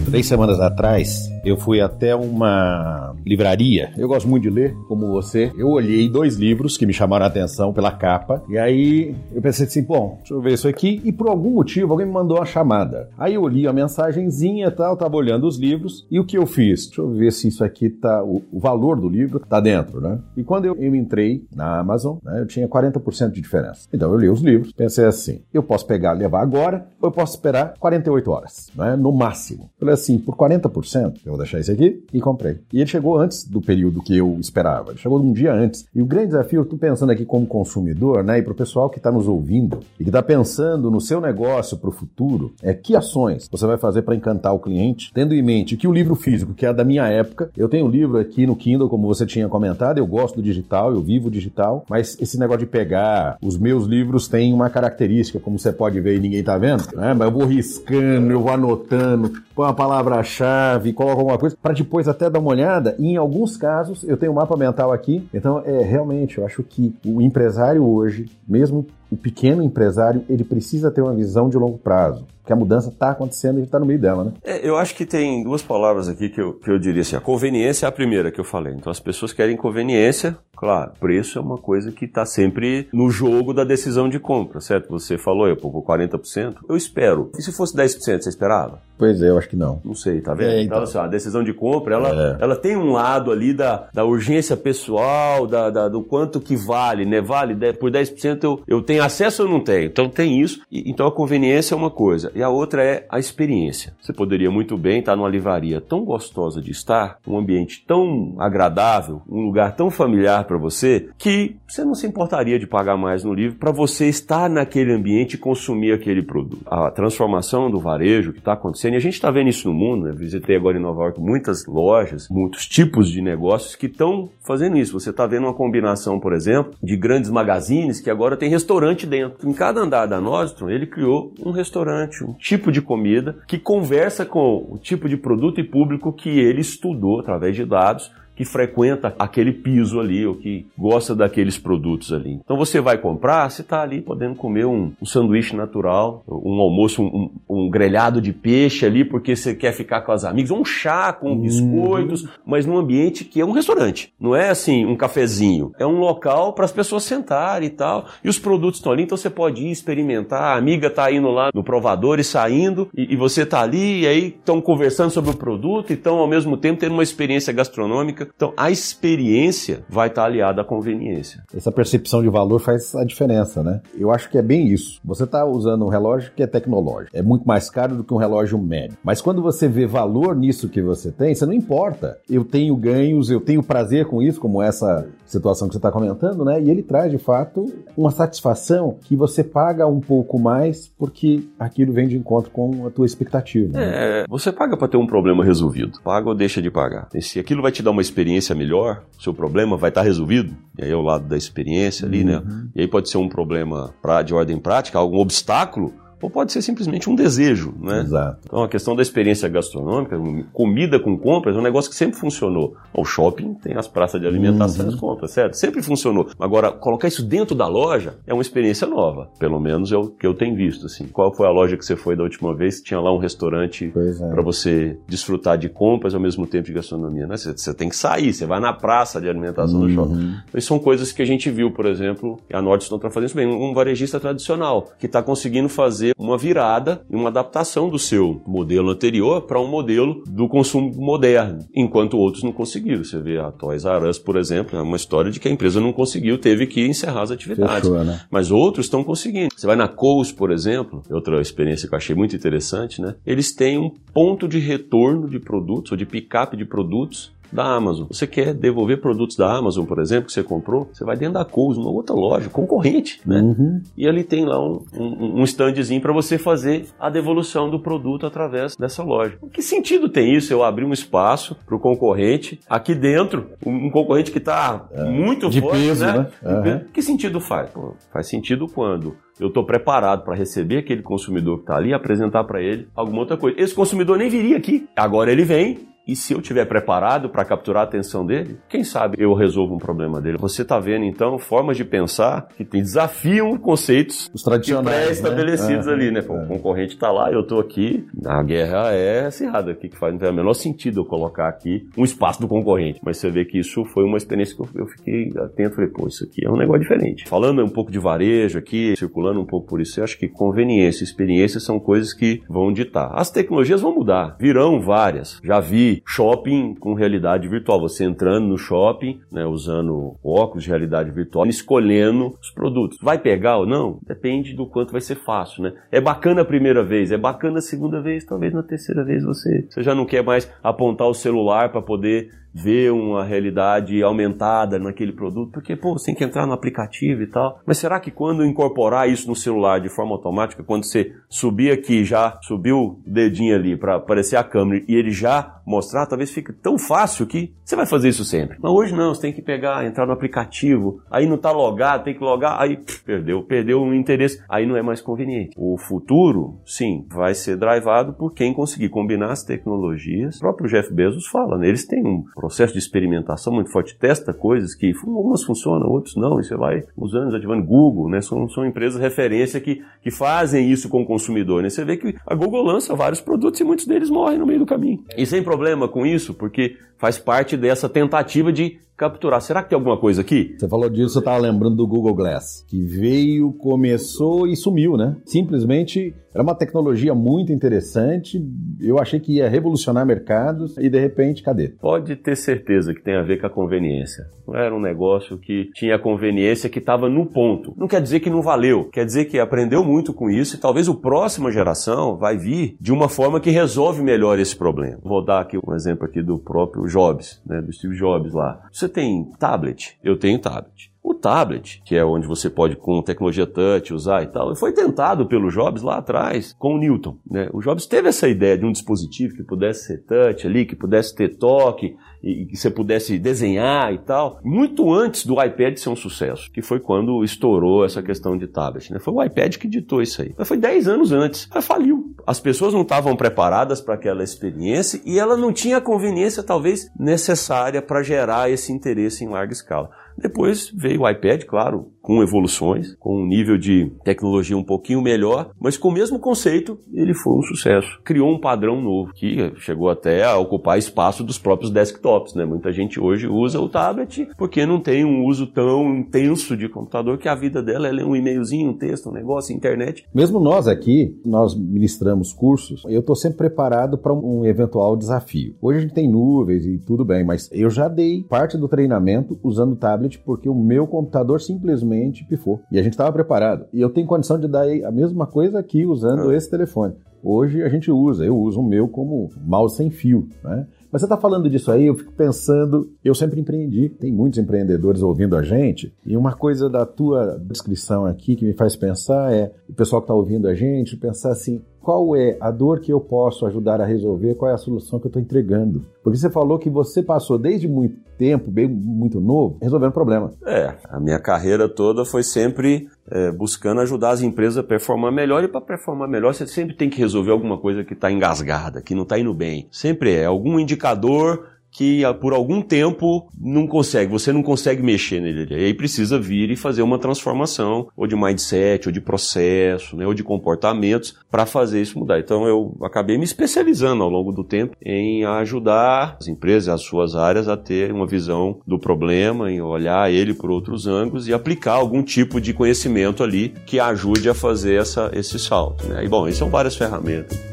Speaker 1: Três semanas atrás, eu fui até uma livraria. Eu gosto muito de ler, como você. Eu olhei dois livros que me chamaram a atenção pela capa. E aí eu pensei assim, bom, deixa eu ver isso aqui. E por algum motivo alguém me mandou uma chamada. Aí eu li a mensagenzinha e tal, tava olhando os livros. E o que eu fiz? Deixa eu ver se isso aqui tá. O, o valor do livro tá dentro, né? E quando eu, eu entrei na Amazon, né, eu tinha 40% de diferença. Então eu li os livros, pensei assim: eu posso pegar, levar agora, ou eu posso esperar 48 horas, né? No máximo. Falei assim, por 40%, eu vou deixar isso aqui e comprei. E ele chegou antes do período que eu esperava. Ele chegou um dia antes. E o grande desafio, eu tô pensando aqui como consumidor, né, e para o pessoal que está nos ouvindo e que está pensando no seu negócio para o futuro, é que ações você vai fazer para encantar o cliente, tendo em mente que o livro físico, que é da minha época, eu tenho um livro aqui no Kindle, como você tinha comentado, eu gosto do digital, eu vivo digital, mas esse negócio de pegar os meus livros tem uma característica, como você pode ver e ninguém tá vendo, né? Mas eu vou riscando, eu vou anotando, põe uma palavra-chave, coloco alguma coisa, para depois até dar uma olhada. E em alguns casos, eu tenho um mapa mental aqui. Então, é realmente, eu acho que o empresário hoje, mesmo o pequeno empresário, ele precisa ter uma visão de longo prazo. Porque a mudança está acontecendo e a gente está no meio dela, né?
Speaker 2: É, eu acho que tem duas palavras aqui que eu, que eu diria assim. A conveniência é a primeira que eu falei. Então as pessoas querem conveniência, claro. Preço é uma coisa que está sempre no jogo da decisão de compra, certo? Você falou, eu por 40%, eu espero. E se fosse 10%, você esperava?
Speaker 1: Pois é, eu acho que não.
Speaker 2: Não sei, tá vendo? É, então... então assim, a decisão de compra, ela, é. ela tem um lado ali da, da urgência pessoal, da, da do quanto que vale, né? Vale, por 10% eu, eu tenho acesso ou não tenho? Então tem isso. E, então a conveniência é uma coisa e a outra é a experiência. Você poderia muito bem estar numa livraria tão gostosa de estar, um ambiente tão agradável, um lugar tão familiar para você, que você não se importaria de pagar mais no livro para você estar naquele ambiente e consumir aquele produto. A transformação do varejo que está acontecendo, e a gente está vendo isso no mundo, né? visitei agora em Nova York muitas lojas, muitos tipos de negócios que estão fazendo isso. Você está vendo uma combinação, por exemplo, de grandes magazines que agora tem restaurante dentro. Em cada andar da Nordstrom, ele criou um restaurante, um tipo de comida que conversa com o tipo de produto e público que ele estudou através de dados que frequenta aquele piso ali, ou que gosta daqueles produtos ali. Então você vai comprar, você está ali podendo comer um, um, sanduíche natural, um almoço, um, um, grelhado de peixe ali, porque você quer ficar com as amigas, um chá com uhum. biscoitos, mas num ambiente que é um restaurante. Não é assim um cafezinho. É um local para as pessoas sentarem e tal. E os produtos estão ali, então você pode ir experimentar. A amiga está indo lá no provador e saindo, e, e você está ali, e aí estão conversando sobre o produto e estão ao mesmo tempo tendo uma experiência gastronômica então, a experiência vai estar aliada à conveniência.
Speaker 1: Essa percepção de valor faz a diferença, né? Eu acho que é bem isso. Você está usando um relógio que é tecnológico, é muito mais caro do que um relógio médio. Mas quando você vê valor nisso que você tem, você não importa. Eu tenho ganhos, eu tenho prazer com isso, como essa situação que você está comentando, né? E ele traz, de fato, uma satisfação que você paga um pouco mais porque aquilo vem de encontro com a tua expectativa.
Speaker 2: Né? É, você paga para ter um problema resolvido. Paga ou deixa de pagar. E se aquilo vai te dar uma experiência melhor, seu problema vai estar tá resolvido. E aí é o lado da experiência ali, né? uhum. né? E aí pode ser um problema pra, de ordem prática, algum obstáculo ou pode ser simplesmente um desejo, né?
Speaker 1: Exato.
Speaker 2: Então a questão da experiência gastronômica, comida com compras, é um negócio que sempre funcionou. O shopping tem as praças de alimentação uhum. e as compras, certo? Sempre funcionou. Agora, colocar isso dentro da loja é uma experiência nova, pelo menos é o que eu tenho visto, assim. Qual foi a loja que você foi da última vez? Tinha lá um restaurante é. para você desfrutar de compras ao mesmo tempo de gastronomia, né? Você, você tem que sair, você vai na praça de alimentação uhum. do shopping. Então, são coisas que a gente viu, por exemplo, a Nordstrom está fazendo isso bem, um varejista tradicional que está conseguindo fazer fazer uma virada e uma adaptação do seu modelo anterior para um modelo do consumo moderno, enquanto outros não conseguiram. Você vê a Toys R Us, por exemplo, é uma história de que a empresa não conseguiu, teve que encerrar as atividades. Fechou, né? Mas outros estão conseguindo. Você vai na Coles, por exemplo, outra experiência que eu achei muito interessante, né? Eles têm um ponto de retorno de produtos ou de picape de produtos da Amazon. Você quer devolver produtos da Amazon, por exemplo, que você comprou, você vai dentro da Coles, uma outra loja, concorrente, né? Uhum. E ali tem lá um, um, um standzinho para você fazer a devolução do produto através dessa loja. Que sentido tem isso? Eu abrir um espaço para o concorrente aqui dentro, um concorrente que está é, muito
Speaker 1: de forte, peso, né?
Speaker 2: né? Uhum. Que sentido faz? Pô, faz sentido quando eu estou preparado para receber aquele consumidor que está ali e apresentar para ele alguma outra coisa. Esse consumidor nem viria aqui. Agora ele vem e se eu estiver preparado para capturar a atenção dele, quem sabe eu resolvo um problema dele. Você está vendo então formas de pensar que desafiam conceitos
Speaker 1: Os tradicionais,
Speaker 2: né? pré-estabelecidos né? ali, né? Pô, é. O concorrente está lá, eu estou aqui. A guerra é acirrada aqui, que faz não tem o menor sentido eu colocar aqui um espaço do concorrente. Mas você vê que isso foi uma experiência que eu, eu fiquei atento, falei, pô, isso aqui é um negócio diferente. Falando um pouco de varejo aqui, circulando um pouco por isso, eu acho que conveniência, experiência são coisas que vão ditar. As tecnologias vão mudar, virão várias. Já vi shopping com realidade virtual. Você entrando no shopping, né, usando óculos de realidade virtual, escolhendo os produtos. Vai pegar ou não? Depende do quanto vai ser fácil, né? É bacana a primeira vez, é bacana a segunda vez, talvez na terceira vez você, você já não quer mais apontar o celular para poder ver uma realidade aumentada naquele produto, porque, pô, você tem que entrar no aplicativo e tal. Mas será que quando incorporar isso no celular de forma automática, quando você subir aqui, já subiu o dedinho ali para aparecer a câmera e ele já mostrar, talvez fique tão fácil que você vai fazer isso sempre. Mas hoje não, você tem que pegar, entrar no aplicativo, aí não tá logado, tem que logar, aí perdeu, perdeu o interesse, aí não é mais conveniente. O futuro, sim, vai ser drivado por quem conseguir combinar as tecnologias. O próprio Jeff Bezos fala, né? eles têm um processo de experimentação muito forte, testa coisas que umas funcionam, outras não, e você vai usando, desativando Google, né? São, são empresas referência que, que fazem isso com o consumidor, né? Você vê que a Google lança vários produtos e muitos deles morrem no meio do caminho. E sem problema com isso, porque faz parte dessa tentativa de capturar. Será que tem alguma coisa aqui?
Speaker 1: Você falou disso, eu estava lembrando do Google Glass, que veio, começou e sumiu, né? Simplesmente era uma tecnologia muito interessante, eu achei que ia revolucionar mercados e de repente, cadê?
Speaker 2: Pode ter certeza que tem a ver com a conveniência. Não era um negócio que tinha conveniência que estava no ponto. Não quer dizer que não valeu, quer dizer que aprendeu muito com isso e talvez a próxima geração vai vir de uma forma que resolve melhor esse problema. Vou dar aqui um exemplo aqui do próprio Jobs, né, do Steve Jobs lá. Você tem tablet? Eu tenho tablet. O tablet, que é onde você pode com tecnologia touch usar e tal, foi tentado pelo Jobs lá atrás com o Newton. Né? O Jobs teve essa ideia de um dispositivo que pudesse ser touch ali, que pudesse ter toque e que você pudesse desenhar e tal, muito antes do iPad ser um sucesso, que foi quando estourou essa questão de tablet. Né? Foi o iPad que ditou isso aí. Mas foi 10 anos antes. Aí faliu. As pessoas não estavam preparadas para aquela experiência e ela não tinha a conveniência, talvez, necessária para gerar esse interesse em larga escala. Depois veio o iPad, claro, com evoluções, com um nível de tecnologia um pouquinho melhor, mas com o mesmo conceito, ele foi um sucesso. Criou um padrão novo que chegou até a ocupar espaço dos próprios desktops, né? Muita gente hoje usa o tablet porque não tem um uso tão intenso de computador que a vida dela é um e-mailzinho, um texto, um negócio, internet.
Speaker 1: Mesmo nós aqui, nós ministramos cursos, eu estou sempre preparado para um eventual desafio. Hoje a gente tem nuvens e tudo bem, mas eu já dei parte do treinamento usando tablet porque o meu computador simplesmente simplesmente pifou. E a gente estava preparado. E eu tenho condição de dar a mesma coisa aqui usando ah. esse telefone. Hoje a gente usa, eu uso o meu como mouse sem fio, né? Mas você está falando disso aí, eu fico pensando, eu sempre empreendi, tem muitos empreendedores ouvindo a gente, e uma coisa da tua descrição aqui que me faz pensar é, o pessoal que está ouvindo a gente, pensar assim, qual é a dor que eu posso ajudar a resolver, qual é a solução que eu estou entregando. Porque você falou que você passou desde muito tempo, bem muito novo, resolvendo problema.
Speaker 2: É, a minha carreira toda foi sempre é, buscando ajudar as empresas a performar melhor, e para performar melhor você sempre tem que resolver alguma coisa que está engasgada, que não está indo bem. Sempre é algum indicador que ah, por algum tempo não consegue, você não consegue mexer nele. E aí precisa vir e fazer uma transformação, ou de mindset, ou de processo, né, ou de comportamentos, para fazer isso mudar. Então eu acabei me especializando ao longo do tempo em ajudar as empresas, as suas áreas, a ter uma visão do problema, em olhar ele por outros ângulos e aplicar algum tipo de conhecimento ali que ajude a fazer essa, esse salto. Né? E bom, isso são várias ferramentas.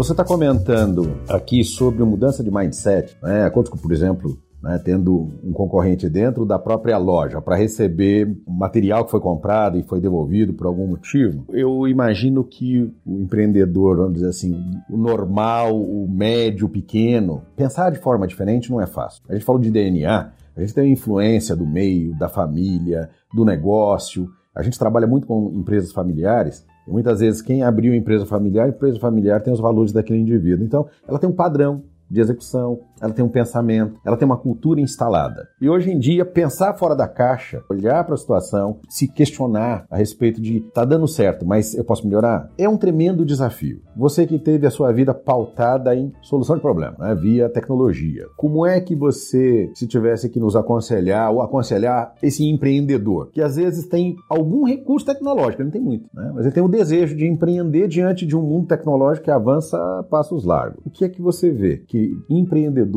Speaker 1: Você está comentando aqui sobre mudança de mindset, né? Por exemplo, né, tendo um concorrente dentro da própria loja para receber material que foi comprado e foi devolvido por algum motivo, eu imagino que o empreendedor, vamos dizer assim, o normal, o médio, o pequeno, pensar de forma diferente não é fácil. A gente falou de DNA, a gente tem a influência do meio, da família, do negócio. A gente trabalha muito com empresas familiares muitas vezes quem abriu empresa familiar, empresa familiar tem os valores daquele indivíduo. Então, ela tem um padrão de execução, ela tem um pensamento, ela tem uma cultura instalada. E hoje em dia, pensar fora da caixa, olhar para a situação, se questionar a respeito de tá dando certo, mas eu posso melhorar, é um tremendo desafio. Você que teve a sua vida pautada em solução de problema, né, via tecnologia, como é que você, se tivesse que nos aconselhar ou aconselhar esse empreendedor, que às vezes tem algum recurso tecnológico, ele não tem muito, né, mas ele tem o desejo de empreender diante de um mundo tecnológico que avança a passos largos. O que é que você vê que empreendedor,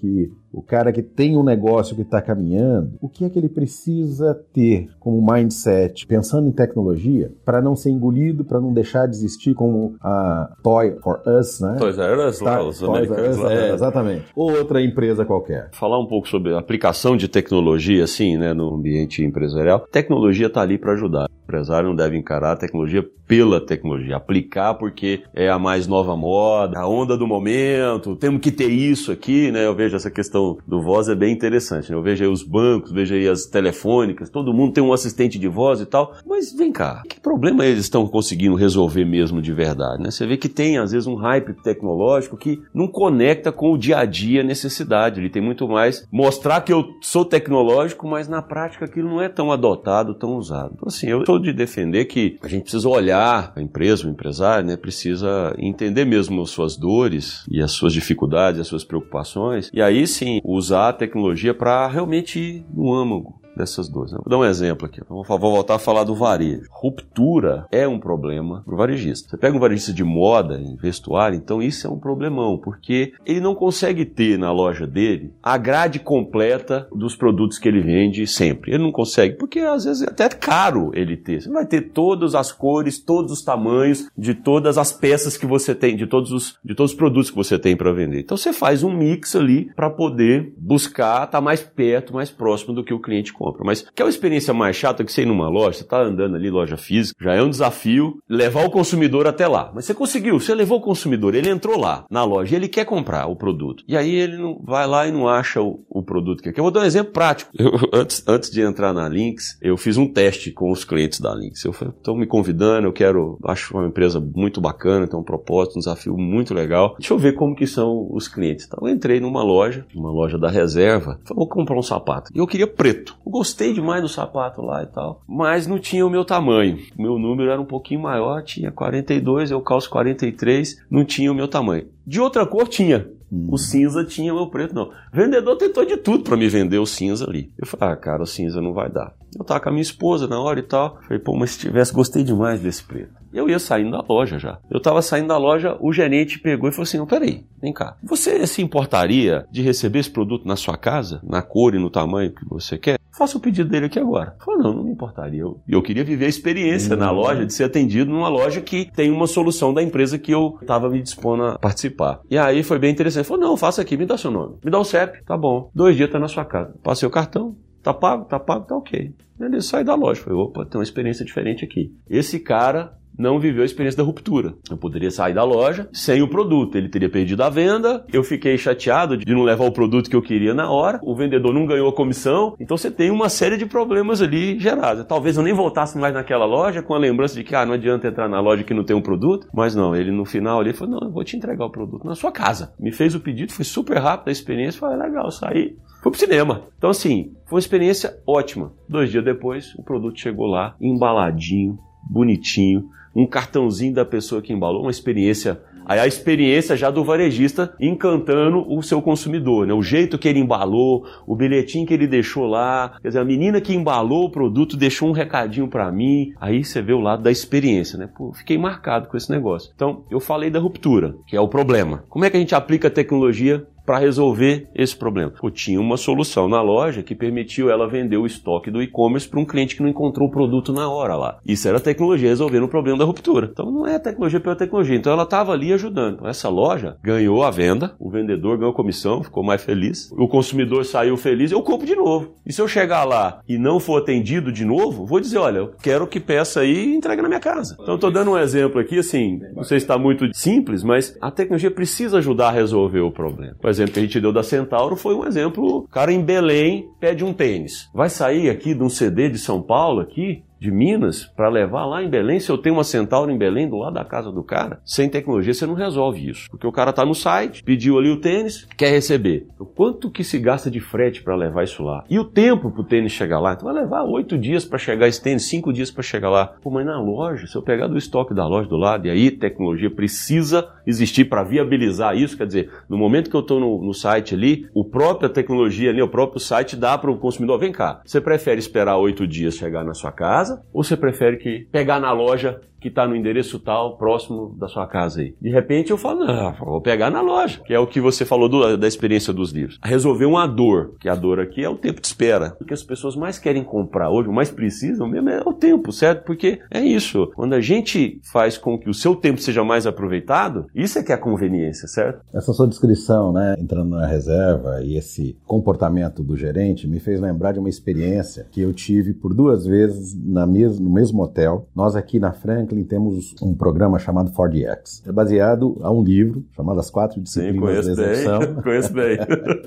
Speaker 1: que o cara que tem um negócio que está caminhando, o que é que ele precisa ter como mindset, pensando em tecnologia, para não ser engolido, para não deixar de existir como a Toy for Us, né?
Speaker 2: Toys R Us, lá, os
Speaker 1: Toys Us,
Speaker 2: lá.
Speaker 1: é, exatamente. Ou outra empresa qualquer.
Speaker 2: Falar um pouco sobre a aplicação de tecnologia, assim, né, no ambiente empresarial. Tecnologia está ali para ajudar. O empresário não deve encarar a tecnologia pela tecnologia, aplicar porque é a mais nova moda, a onda do momento, temos que ter isso aqui, né? Eu vejo essa questão do voz é bem interessante, né? Eu vejo aí os bancos, vejo aí as telefônicas, todo mundo tem um assistente de voz e tal, mas vem cá, que problema eles estão conseguindo resolver mesmo de verdade, né? Você vê que tem às vezes um hype tecnológico que não conecta com o dia a dia necessidade, ele tem muito mais mostrar que eu sou tecnológico, mas na prática aquilo não é tão adotado, tão usado. Então assim, eu estou de defender que a gente precisa olhar a empresa, o empresário, né, precisa entender mesmo as suas dores e as suas dificuldades, as suas preocupações, e aí sim usar a tecnologia para realmente ir no âmago dessas duas. Né? Vou dar um exemplo aqui. Vou voltar a falar do varejo. Ruptura é um problema para o varejista. Você pega um varejista de moda, em vestuário, então isso é um problemão, porque ele não consegue ter na loja dele a grade completa dos produtos que ele vende sempre. Ele não consegue, porque às vezes é até caro ele ter. Você vai ter todas as cores, todos os tamanhos de todas as peças que você tem, de todos os, de todos os produtos que você tem para vender. Então você faz um mix ali para poder buscar estar tá mais perto, mais próximo do que o cliente compra compra. Mas que é uma experiência mais chata que você ir numa loja, você tá andando ali, loja física, já é um desafio levar o consumidor até lá. Mas você conseguiu, você levou o consumidor, ele entrou lá na loja, ele quer comprar o produto. E aí ele não vai lá e não acha o, o produto que quer. Eu vou dar um exemplo prático. Eu, antes, antes de entrar na Lynx, eu fiz um teste com os clientes da Lynx. Eu estou me convidando, eu quero, acho uma empresa muito bacana, tem um propósito, um desafio muito legal. Deixa eu ver como que são os clientes. Então eu entrei numa loja, uma loja da reserva, falei, vou comprar um sapato. E eu queria preto. Gostei demais do sapato lá e tal, mas não tinha o meu tamanho. O meu número era um pouquinho maior, tinha 42, eu calço 43, não tinha o meu tamanho. De outra cor tinha, o cinza tinha, o preto não. O vendedor tentou de tudo para me vender o cinza ali. Eu falei, ah, cara, o cinza não vai dar. Eu tava com a minha esposa na hora e tal. Falei, pô, mas se tivesse, gostei demais desse preto. Eu ia saindo da loja já. Eu tava saindo da loja, o gerente pegou e falou assim: não, peraí, vem cá. Você se importaria de receber esse produto na sua casa, na cor e no tamanho que você quer? Faça o pedido dele aqui agora. Falou, não, não me importaria. Eu, eu queria viver a experiência na loja, de ser atendido numa loja que tem uma solução da empresa que eu estava me dispondo a participar. E aí foi bem interessante. Falou, não, faça aqui, me dá seu nome. Me dá o CEP, tá bom. Dois dias tá na sua casa. Passei o cartão, tá pago, tá pago, tá ok. Ele sai da loja. Falei, opa, tem uma experiência diferente aqui. Esse cara não viveu a experiência da ruptura. Eu poderia sair da loja sem o produto, ele teria perdido a venda, eu fiquei chateado de não levar o produto que eu queria na hora, o vendedor não ganhou a comissão, então você tem uma série de problemas ali gerados. Talvez eu nem voltasse mais naquela loja com a lembrança de que ah, não adianta entrar na loja que não tem um produto, mas não, ele no final ali falou: não, eu vou te entregar o produto na sua casa. Me fez o pedido, foi super rápido a experiência, foi legal, saí, fui pro cinema. Então, assim, foi uma experiência ótima. Dois dias depois, o produto chegou lá, embaladinho, bonitinho, um cartãozinho da pessoa que embalou, uma experiência Aí a experiência já do varejista encantando o seu consumidor, né? O jeito que ele embalou, o bilhetinho que ele deixou lá, quer dizer, a menina que embalou o produto deixou um recadinho para mim. Aí você vê o lado da experiência, né? Pô, fiquei marcado com esse negócio. Então, eu falei da ruptura, que é o problema. Como é que a gente aplica a tecnologia para resolver esse problema. Pô, tinha uma solução na loja que permitiu ela vender o estoque do e-commerce para um cliente que não encontrou o produto na hora lá. Isso era tecnologia resolvendo o problema da ruptura. Então não é tecnologia pela tecnologia. Então ela estava ali ajudando. Essa loja ganhou a venda, o vendedor ganhou comissão, ficou mais feliz, o consumidor saiu feliz, eu compro de novo. E se eu chegar lá e não for atendido de novo, vou dizer, olha, eu quero que peça aí e entregue na minha casa. Então estou dando um exemplo aqui, assim, não sei se está muito simples, mas a tecnologia precisa ajudar a resolver o problema. Exemplo, que a gente deu da Centauro foi um exemplo. O cara em Belém pede um tênis. Vai sair aqui de um CD de São Paulo aqui de Minas para levar lá em Belém, se eu tenho uma Centauro em Belém do lado da casa do cara, sem tecnologia você não resolve isso. Porque o cara tá no site, pediu ali o tênis, quer receber. Então, quanto que se gasta de frete para levar isso lá? E o tempo pro tênis chegar lá? Então vai levar oito dias para chegar esse tênis, cinco dias para chegar lá. Pô, mas na loja, se eu pegar do estoque da loja do lado, e aí tecnologia precisa existir para viabilizar isso, quer dizer, no momento que eu estou no, no, site ali, o própria tecnologia ali, o próprio site dá para o consumidor, vem cá, você prefere esperar oito dias chegar na sua casa casa ou você prefere que pegar na loja que está no endereço tal, próximo da sua casa aí. De repente eu falo, não, vou pegar na loja, que é o que você falou do, da experiência dos livros. Resolver uma dor, que a dor aqui é o tempo de espera. O que as pessoas mais querem comprar hoje, mais precisam mesmo é o tempo, certo? Porque é isso. Quando a gente faz com que o seu tempo seja mais aproveitado, isso é que é a conveniência, certo?
Speaker 1: Essa sua descrição, né, entrando na reserva e esse comportamento do gerente me fez lembrar de uma experiência que eu tive por duas vezes na mes no mesmo hotel. Nós aqui na Franca Franklin temos um programa chamado 4DX. É baseado a um livro chamado As Quatro Disciplinas
Speaker 2: Sim,
Speaker 1: da Execução.
Speaker 2: Bem, conheço bem.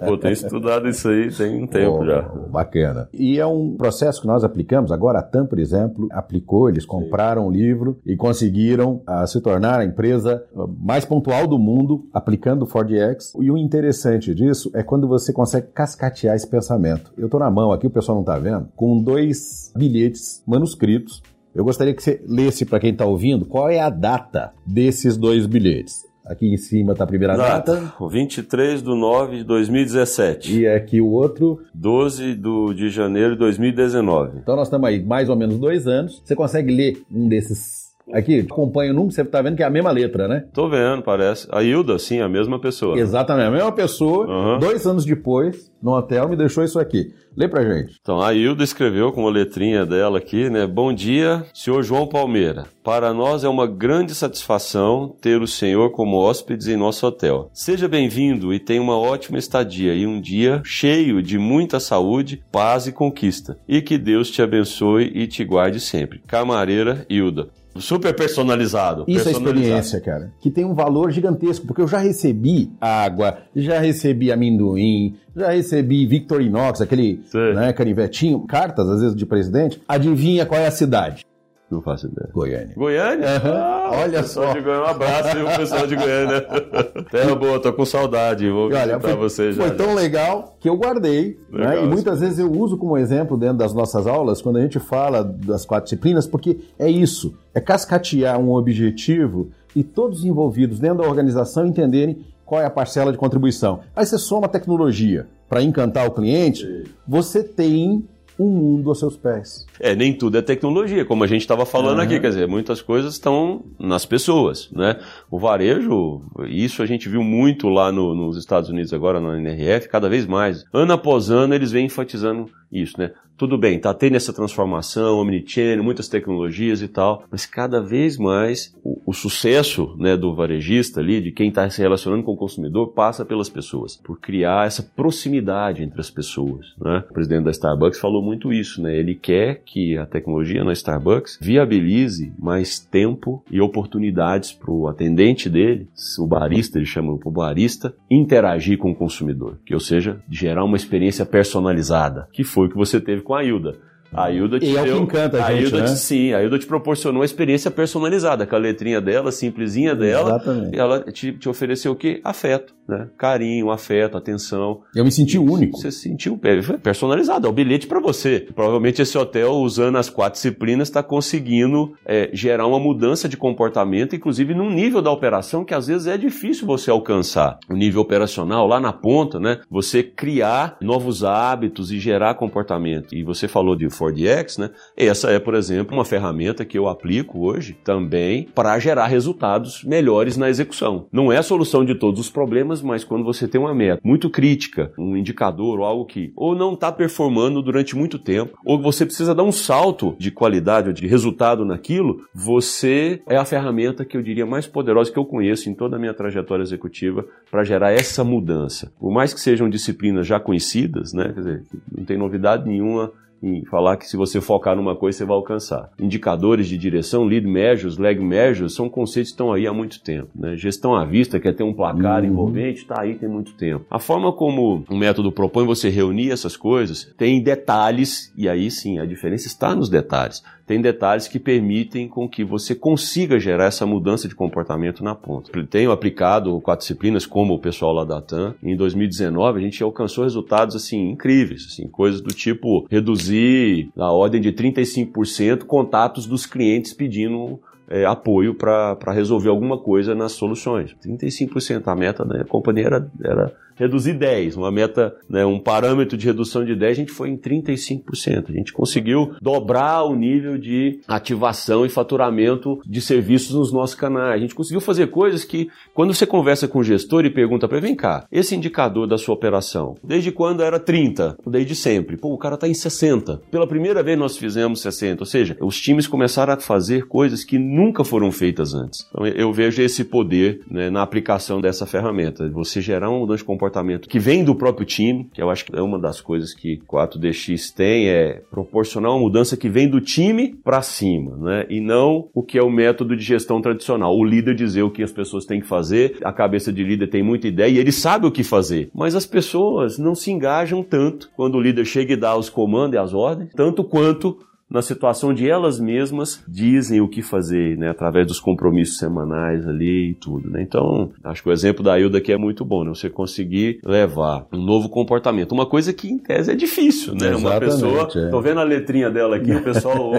Speaker 2: Pô, tenho estudado isso aí tem um tempo oh, já.
Speaker 1: Bacana. E é um processo que nós aplicamos. Agora a TAM, por exemplo, aplicou, eles compraram o um livro e conseguiram uh, se tornar a empresa ah, mais pontual do mundo aplicando o 4DX. E o interessante disso é quando você consegue cascatear esse pensamento. Eu estou na mão aqui, o pessoal não está vendo, com dois bilhetes manuscritos eu gostaria que você lesse para quem está ouvindo qual é a data desses dois bilhetes. Aqui em cima está a primeira data.
Speaker 2: data. 23 de 9 de 2017.
Speaker 1: E aqui o outro.
Speaker 2: 12 do, de janeiro de 2019.
Speaker 1: Então nós estamos aí mais ou menos dois anos. Você consegue ler um desses Aqui, acompanha o número, você tá vendo que é a mesma letra, né?
Speaker 2: Tô vendo, parece. A Hilda, sim, a mesma pessoa.
Speaker 1: Exatamente, a mesma pessoa. Uhum. Dois anos depois, no hotel, me deixou isso aqui. Lê pra gente.
Speaker 2: Então, a Hilda escreveu com a letrinha dela aqui, né? Bom dia, senhor João Palmeira. Para nós é uma grande satisfação ter o senhor como hóspedes em nosso hotel. Seja bem-vindo e tenha uma ótima estadia e um dia cheio de muita saúde, paz e conquista. E que Deus te abençoe e te guarde sempre. Camareira Hilda. Super personalizado.
Speaker 1: Isso é experiência, cara. Que tem um valor gigantesco, porque eu já recebi água, já recebi amendoim, já recebi Victorinox, aquele né, canivetinho, cartas às vezes de presidente. Adivinha qual é a cidade?
Speaker 2: Não faço ideia.
Speaker 1: Goiânia.
Speaker 2: Goiânia?
Speaker 1: Uhum. Ah, Olha só.
Speaker 2: De Goiânia, um abraço, viu, pessoal de Goiânia. Terra boa, tô com saudade. Vou visitar foi, você já.
Speaker 1: Foi tão legal que eu guardei. Né? E muitas vezes eu uso como exemplo dentro das nossas aulas, quando a gente fala das quatro disciplinas, porque é isso. É cascatear um objetivo e todos os envolvidos dentro da organização entenderem qual é a parcela de contribuição. Aí você soma tecnologia para encantar o cliente, você tem um mundo aos seus pés.
Speaker 2: É, nem tudo é tecnologia, como a gente estava falando uhum. aqui, quer dizer, muitas coisas estão nas pessoas, né? O varejo, isso a gente viu muito lá no, nos Estados Unidos agora, na NRF, cada vez mais. Ano após ano eles vêm enfatizando isso, né? Tudo bem, tá tendo essa transformação, omnichannel, muitas tecnologias e tal, mas cada vez mais o, o sucesso né, do varejista ali, de quem está se relacionando com o consumidor, passa pelas pessoas, por criar essa proximidade entre as pessoas. Né? O presidente da Starbucks falou muito isso, né? Ele quer que a tecnologia na Starbucks viabilize mais tempo e oportunidades para o atendente dele, o barista, ele chama o barista, interagir com o consumidor, que ou seja, gerar uma experiência personalizada, que foi o que você teve com com a Hilda. A Hilda te
Speaker 1: e é o que encanta a, a gente,
Speaker 2: Hilda
Speaker 1: né?
Speaker 2: te, sim, a Hilda te proporcionou uma experiência personalizada, com a letrinha dela, simplesinha dela.
Speaker 1: Exatamente.
Speaker 2: E ela te, te ofereceu o quê? Afeto, né? Carinho, afeto, atenção.
Speaker 1: Eu me senti único.
Speaker 2: Você se sentiu personalizado, é o bilhete para você. Provavelmente esse hotel, usando as quatro disciplinas, está conseguindo é, gerar uma mudança de comportamento, inclusive num nível da operação que às vezes é difícil você alcançar. O nível operacional, lá na ponta, né? Você criar novos hábitos e gerar comportamento. E você falou de 4DX, né? Essa é, por exemplo, uma ferramenta que eu aplico hoje também para gerar resultados melhores na execução. Não é a solução de todos os problemas, mas quando você tem uma meta muito crítica, um indicador ou algo que ou não está performando durante muito tempo, ou você precisa dar um salto de qualidade ou de resultado naquilo, você é a ferramenta que eu diria mais poderosa que eu conheço em toda a minha trajetória executiva para gerar essa mudança. Por mais que sejam disciplinas já conhecidas, né? Quer dizer, não tem novidade nenhuma em falar que se você focar numa coisa você vai alcançar. Indicadores de direção, lead measures, lag measures, são conceitos que estão aí há muito tempo. Né? Gestão à vista, quer ter um placar uhum. envolvente, está aí tem muito tempo. A forma como o método propõe você reunir essas coisas tem detalhes, e aí sim, a diferença está nos detalhes tem detalhes que permitem com que você consiga gerar essa mudança de comportamento na ponta. Tenho aplicado quatro disciplinas, como o pessoal lá da TAM. Em 2019, a gente alcançou resultados assim incríveis, assim, coisas do tipo reduzir a ordem de 35% contatos dos clientes pedindo é, apoio para resolver alguma coisa nas soluções. 35%. A meta da companhia era, era reduzir 10, uma meta, né, um parâmetro de redução de 10, a gente foi em 35%. A gente conseguiu dobrar o nível de ativação e faturamento de serviços nos nossos canais. A gente conseguiu fazer coisas que, quando você conversa com o gestor e pergunta para ele, vem cá, esse indicador da sua operação, desde quando era 30? Desde sempre. Pô, o cara está em 60. Pela primeira vez nós fizemos 60. Ou seja, os times começaram a fazer coisas que nunca foram feitas antes. Então eu vejo esse poder né, na aplicação dessa ferramenta. Você gerar um mudança de comportamento que vem do próprio time, que eu acho que é uma das coisas que o 4DX tem, é proporcionar uma mudança que vem do time para cima, né? E não o que é o método de gestão tradicional. O líder dizer o que as pessoas têm que fazer, a cabeça de líder tem muita ideia e ele sabe o que fazer, mas as pessoas não se engajam tanto quando o líder chega e dá os comandos e as ordens, tanto quanto na situação de elas mesmas dizem o que fazer, né, através dos compromissos semanais ali e tudo, né? Então, acho que o exemplo da Hilda aqui é muito bom, né? Você conseguir levar um novo comportamento, uma coisa que em tese é difícil, né?
Speaker 1: Exatamente,
Speaker 2: uma pessoa,
Speaker 1: é.
Speaker 2: tô vendo a letrinha dela aqui, o pessoal,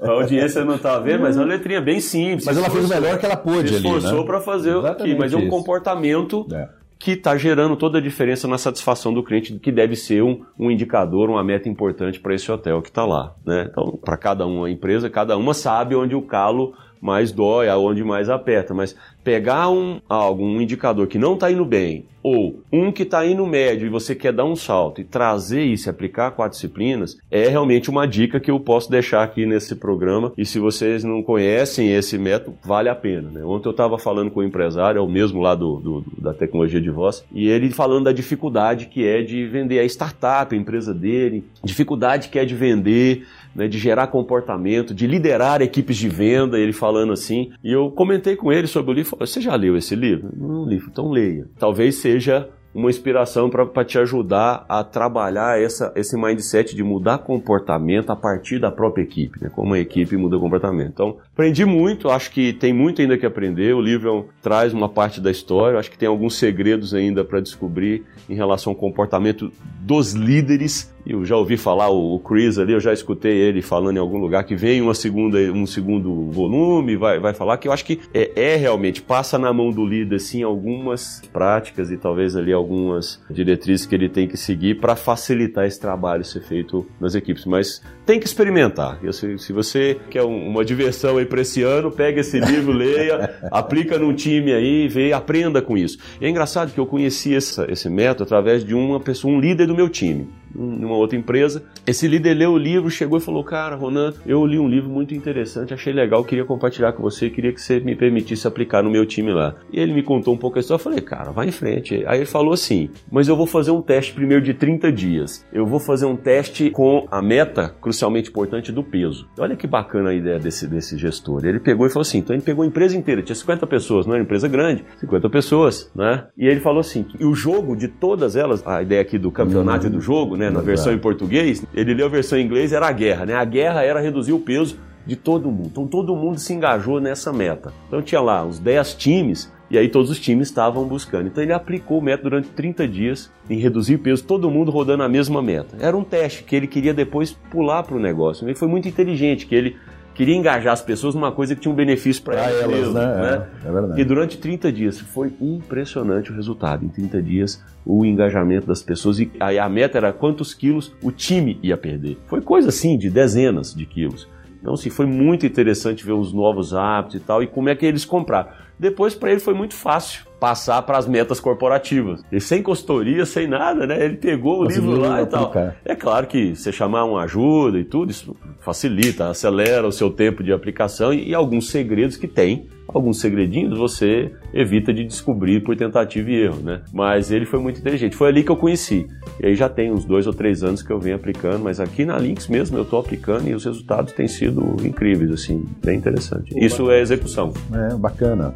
Speaker 2: a audiência não tá vendo, mas é uma letrinha bem simples.
Speaker 1: Mas ela fez o melhor que ela pôde
Speaker 2: se
Speaker 1: ali, né?
Speaker 2: esforçou para fazer o aqui, mas é um
Speaker 1: isso.
Speaker 2: comportamento
Speaker 1: É
Speaker 2: que está gerando toda a diferença na satisfação do cliente, que deve ser um, um indicador, uma meta importante para esse hotel que está lá. Né? Então, para cada uma empresa, cada uma sabe onde o calo mais dói, aonde mais aperta, mas pegar um algo, um indicador que não está indo bem, ou um que está indo médio e você quer dar um salto e trazer isso aplicar quatro disciplinas, é realmente uma dica que eu posso deixar aqui nesse programa. E se vocês não conhecem esse método, vale a pena. Né? Ontem eu estava falando com um empresário, é o mesmo lá do, do, da tecnologia de voz, e ele falando da dificuldade que é de vender a startup, a empresa dele, dificuldade que é de vender né, de gerar comportamento, de liderar equipes de venda, ele falando assim. E eu comentei com ele sobre o livro, falei, você já leu esse livro? Não li, então leia. Talvez seja uma inspiração para te ajudar a trabalhar essa, esse mindset de mudar comportamento a partir da própria equipe, né? como a equipe muda comportamento. Então, aprendi muito, acho que tem muito ainda que aprender. O livro traz uma parte da história, acho que tem alguns segredos ainda para descobrir em relação ao comportamento dos líderes eu já ouvi falar o Chris ali, eu já escutei ele falando em algum lugar que vem uma segunda, um segundo volume, vai, vai falar que eu acho que é, é realmente, passa na mão do líder, assim, algumas práticas e talvez ali algumas diretrizes que ele tem que seguir para facilitar esse trabalho ser feito nas equipes. Mas tem que experimentar. Se, se você quer uma diversão aí para esse ano, pega esse livro, leia, aplica num time aí, vê, aprenda com isso. E é engraçado que eu conheci essa, esse método através de uma pessoa, um líder do meu time numa outra empresa. Esse líder leu o livro, chegou e falou: Cara, Ronan, eu li um livro muito interessante, achei legal, queria compartilhar com você, queria que você me permitisse aplicar no meu time lá. E ele me contou um pouco a história, eu falei: Cara, vai em frente. Aí ele falou assim: Mas eu vou fazer um teste primeiro de 30 dias. Eu vou fazer um teste com a meta crucialmente importante do peso. Olha que bacana a ideia desse, desse gestor. Ele pegou e falou assim: Então ele pegou a empresa inteira, tinha 50 pessoas, não era uma empresa grande, 50 pessoas, né? E ele falou assim: E o jogo de todas elas, a ideia aqui do campeonato hum, do jogo, né, na versão em português, ele leu a versão em inglês, era a guerra, né? A guerra era reduzir o peso de todo mundo. Então todo mundo se engajou nessa meta. Então tinha lá uns 10 times e aí todos os times estavam buscando. Então ele aplicou o método durante 30 dias em reduzir peso, todo mundo rodando a mesma meta. Era um teste que ele queria depois pular para o negócio. Ele foi muito inteligente, que ele queria engajar as pessoas numa coisa que tinha um benefício para elas, elas mesmo, né? né? É, é, verdade. E durante 30 dias foi impressionante o resultado. Em 30 dias, o engajamento das pessoas e aí a meta era quantos quilos o time ia perder. Foi coisa assim de dezenas de quilos. Então, assim, foi muito interessante ver os novos hábitos e tal e como é que eles compraram. Depois, para ele, foi muito fácil passar para as metas corporativas. E sem consultoria, sem nada, né? Ele pegou o livro lá e tal. É claro que você chamar uma ajuda e tudo, isso facilita, acelera o seu tempo de aplicação e, e alguns segredos que tem alguns segredinhos você evita de descobrir por tentativa e erro, né? Mas ele foi muito inteligente. Foi ali que eu conheci. E aí já tem uns dois ou três anos que eu venho aplicando, mas aqui na Lynx mesmo eu estou aplicando e os resultados têm sido incríveis, assim, bem interessante. Isso é execução.
Speaker 1: É, bacana.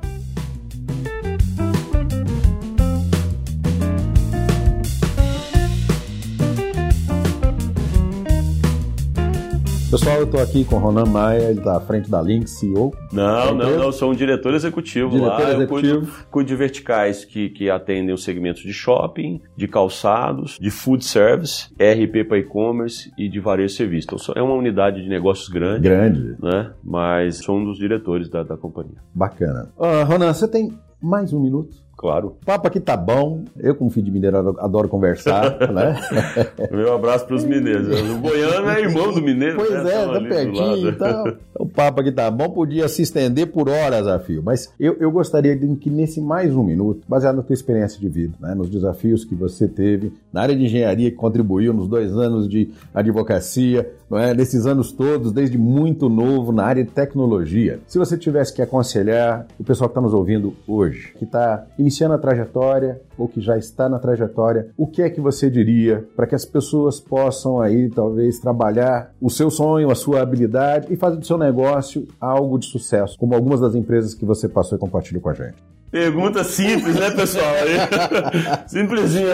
Speaker 1: Pessoal, eu estou aqui com o Ronan Maia, ele está à frente da Link, CEO.
Speaker 2: Não, não, não, sou um diretor executivo diretor lá. Executivo. Eu cuido, cuido de verticais que, que atendem os segmentos de shopping, de calçados, de food service, RP para e-commerce e de varejo serviço. Então, é uma unidade de negócios grande.
Speaker 1: Grande.
Speaker 2: Né? Mas sou um dos diretores da, da companhia.
Speaker 1: Bacana. Uh, Ronan, você tem mais um minuto?
Speaker 2: Claro.
Speaker 1: O papo aqui tá bom. Eu, como filho de mineiro, adoro conversar, né?
Speaker 2: Meu abraço para os mineiros. O goiano é irmão do mineiro.
Speaker 1: Pois né? é, tá pertinho e tal. O papo aqui tá bom, podia se estender por horas a fio, mas eu, eu gostaria de que nesse mais um minuto, baseado na tua experiência de vida, né, nos desafios que você teve na área de engenharia, que contribuiu nos dois anos de advocacia, não é? nesses anos todos, desde muito novo na área de tecnologia. Se você tivesse que aconselhar o pessoal que está nos ouvindo hoje, que está iniciando a trajetória ou que já está na trajetória, o que é que você diria para que as pessoas possam aí talvez trabalhar o seu sonho, a sua habilidade e fazer do seu negócio algo de sucesso, como algumas das empresas que você passou e compartilhou com a gente?
Speaker 2: Pergunta simples, né, pessoal? Simplesinha,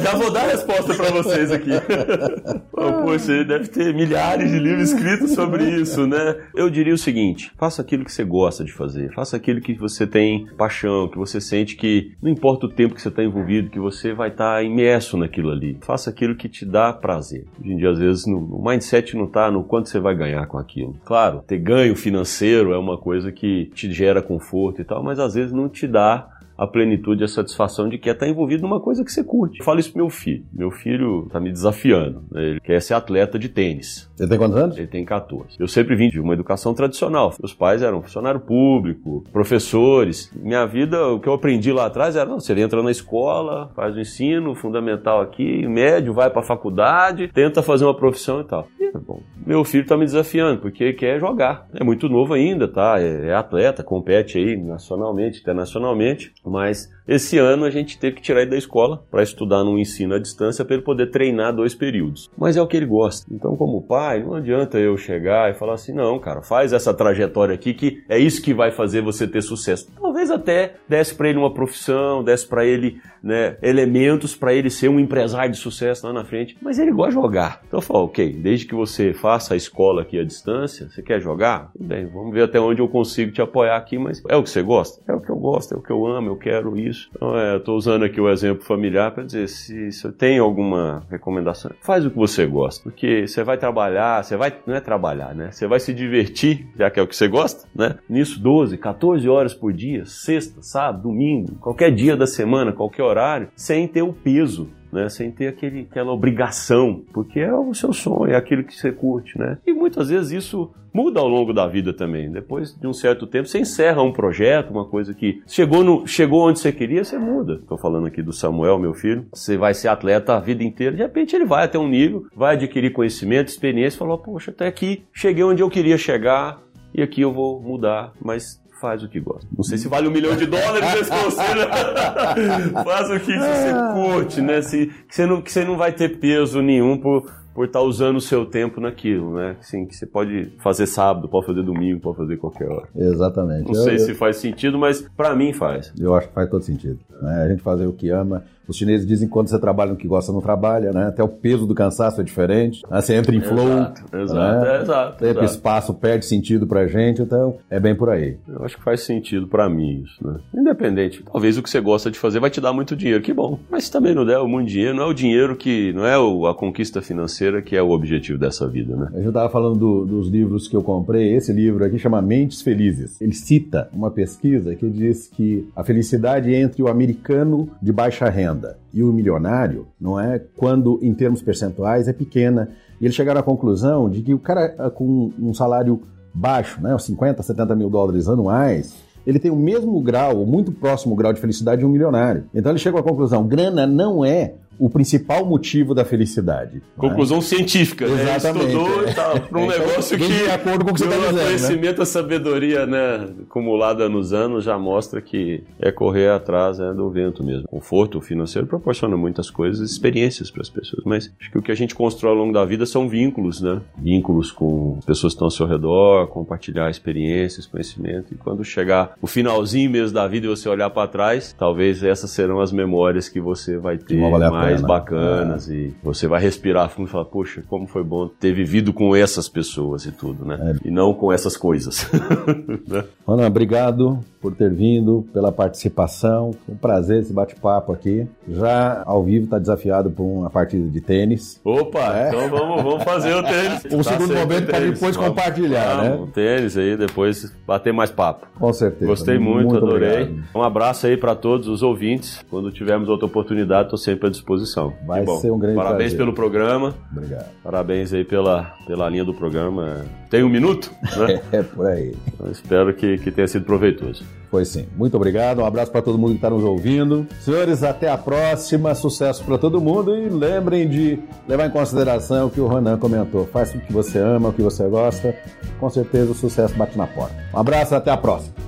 Speaker 2: já vou dar a resposta para vocês aqui. Você deve ter milhares de livros escritos sobre isso, né? Eu diria o seguinte: faça aquilo que você gosta de fazer, faça aquilo que você tem paixão, que você sente que não importa o tempo que você está envolvido, que você vai estar tá imerso naquilo ali. Faça aquilo que te dá prazer. Hoje em dia, às vezes, no, o mindset não está no quanto você vai ganhar com aquilo. Claro, ter ganho financeiro é uma coisa que te gera conforto e tal, mas às vezes não te dá a plenitude, a satisfação de que é estar envolvido numa coisa que você curte. Eu falo isso pro meu filho. Meu filho está me desafiando. Né? Ele quer ser atleta de tênis.
Speaker 1: Ele tem quantos anos?
Speaker 2: Ele tem 14. Eu sempre vim de uma educação tradicional. Meus pais eram funcionário público, professores. Minha vida, o que eu aprendi lá atrás era, não, você entra na escola, faz o ensino fundamental aqui, médio, vai para a faculdade, tenta fazer uma profissão e tal. E, bom, meu filho está me desafiando, porque quer jogar. É muito novo ainda, tá? É, é atleta, compete aí nacionalmente, internacionalmente mas esse ano a gente teve que tirar ele da escola para estudar num ensino à distância para ele poder treinar dois períodos. Mas é o que ele gosta. Então, como pai, não adianta eu chegar e falar assim: não, cara, faz essa trajetória aqui que é isso que vai fazer você ter sucesso. Talvez até desse para ele uma profissão, desse para ele né, elementos para ele ser um empresário de sucesso lá na frente. Mas ele gosta de jogar. Então eu falo: ok, desde que você faça a escola aqui à distância, você quer jogar? Tudo bem, vamos ver até onde eu consigo te apoiar aqui, mas é o que você gosta? É o que eu gosto, é o que eu amo, eu quero isso. Então, é, eu estou usando aqui o exemplo familiar para dizer, se, se tem alguma recomendação, faz o que você gosta, porque você vai trabalhar, você vai, não é trabalhar, né? Você vai se divertir, já que é o que você gosta, né? Nisso 12, 14 horas por dia, sexta, sábado, domingo, qualquer dia da semana, qualquer horário, sem ter o peso né? Sem ter aquele, aquela obrigação, porque é o seu sonho, é aquilo que você curte, né? E muitas vezes isso muda ao longo da vida também. Depois de um certo tempo, você encerra um projeto, uma coisa que chegou, no, chegou onde você queria, você muda. Estou falando aqui do Samuel, meu filho. Você vai ser atleta a vida inteira, de repente ele vai até um nível, vai adquirir conhecimento, experiência, falou, poxa, até aqui cheguei onde eu queria chegar e aqui eu vou mudar, mas faz o que gosta. Não sei se vale um milhão de dólares esse conselho. faz o que você curte, né? Se, que, você não, que você não vai ter peso nenhum por, por estar tá usando o seu tempo naquilo, né? Assim, que você pode fazer sábado, pode fazer domingo, pode fazer qualquer hora.
Speaker 1: Exatamente.
Speaker 2: Não eu, sei eu, se faz sentido, mas para mim faz.
Speaker 1: Eu acho que faz todo sentido. Né? A gente fazer o que ama os chineses dizem que quando você trabalha no que gosta, não trabalha, né? Até o peso do cansaço é diferente. Né? Você entra em flow.
Speaker 2: Exato, exato, né? exato.
Speaker 1: Tempo exato. espaço perde sentido pra gente, então é bem por aí.
Speaker 2: Eu acho que faz sentido para mim isso, né? Independente. Talvez o que você gosta de fazer vai te dar muito dinheiro, que bom. Mas se também não der muito dinheiro, não é o dinheiro que. não é a conquista financeira que é o objetivo dessa vida, né?
Speaker 1: Eu já estava falando do, dos livros que eu comprei. Esse livro aqui chama Mentes Felizes. Ele cita uma pesquisa que diz que a felicidade entre o americano de baixa renda e o milionário, não é? Quando, em termos percentuais, é pequena. E eles chegaram à conclusão de que o cara ah, com um salário baixo, né, 50, 70 mil dólares anuais, ele tem o mesmo grau, ou muito próximo grau de felicidade de um milionário. Então ele chegou à conclusão: grana não é o principal motivo da felicidade. Né?
Speaker 2: Conclusão né? científica, né?
Speaker 1: Exatamente.
Speaker 2: Estudou e tal, para um então, negócio que,
Speaker 1: de acordo com o que você está dizendo,
Speaker 2: né? conhecimento, né? a sabedoria né, acumulada nos anos já mostra que é correr atrás né, do vento mesmo. Conforto financeiro proporciona muitas coisas, experiências para as pessoas, mas acho que o que a gente constrói ao longo da vida são vínculos, né? Vínculos com pessoas que estão ao seu redor, compartilhar experiências, conhecimento, e quando chegar o finalzinho mesmo da vida e você olhar para trás, talvez essas serão as memórias que você vai ter mais mais bacanas é. e você vai respirar fundo e falar, poxa, como foi bom ter vivido com essas pessoas e tudo, né? É. E não com essas coisas.
Speaker 1: né? Ana, obrigado por ter vindo, pela participação. Foi um prazer esse bate-papo aqui. Já ao vivo está desafiado por uma partida de tênis.
Speaker 2: Opa, é. então vamos, vamos fazer o tênis.
Speaker 1: Um tá segundo momento para depois vamos, compartilhar, vamos, né?
Speaker 2: O tênis aí, depois bater mais papo.
Speaker 1: Com certeza.
Speaker 2: Gostei muito, muito adorei. Obrigado. Um abraço aí para todos os ouvintes. Quando tivermos outra oportunidade, estou sempre à disposição.
Speaker 1: Vai ser um grande
Speaker 2: Parabéns
Speaker 1: prazer.
Speaker 2: pelo programa.
Speaker 1: Obrigado.
Speaker 2: Parabéns aí pela, pela linha do programa. Tem um minuto? Né?
Speaker 1: é, por aí.
Speaker 2: Então, espero que, que tenha sido proveitoso.
Speaker 1: Foi sim. Muito obrigado. Um abraço para todo mundo que está nos ouvindo. Senhores, até a próxima. Sucesso para todo mundo. E lembrem de levar em consideração o que o Ronan comentou. Faz o que você ama, o que você gosta. Com certeza o sucesso bate na porta. Um abraço até a próxima.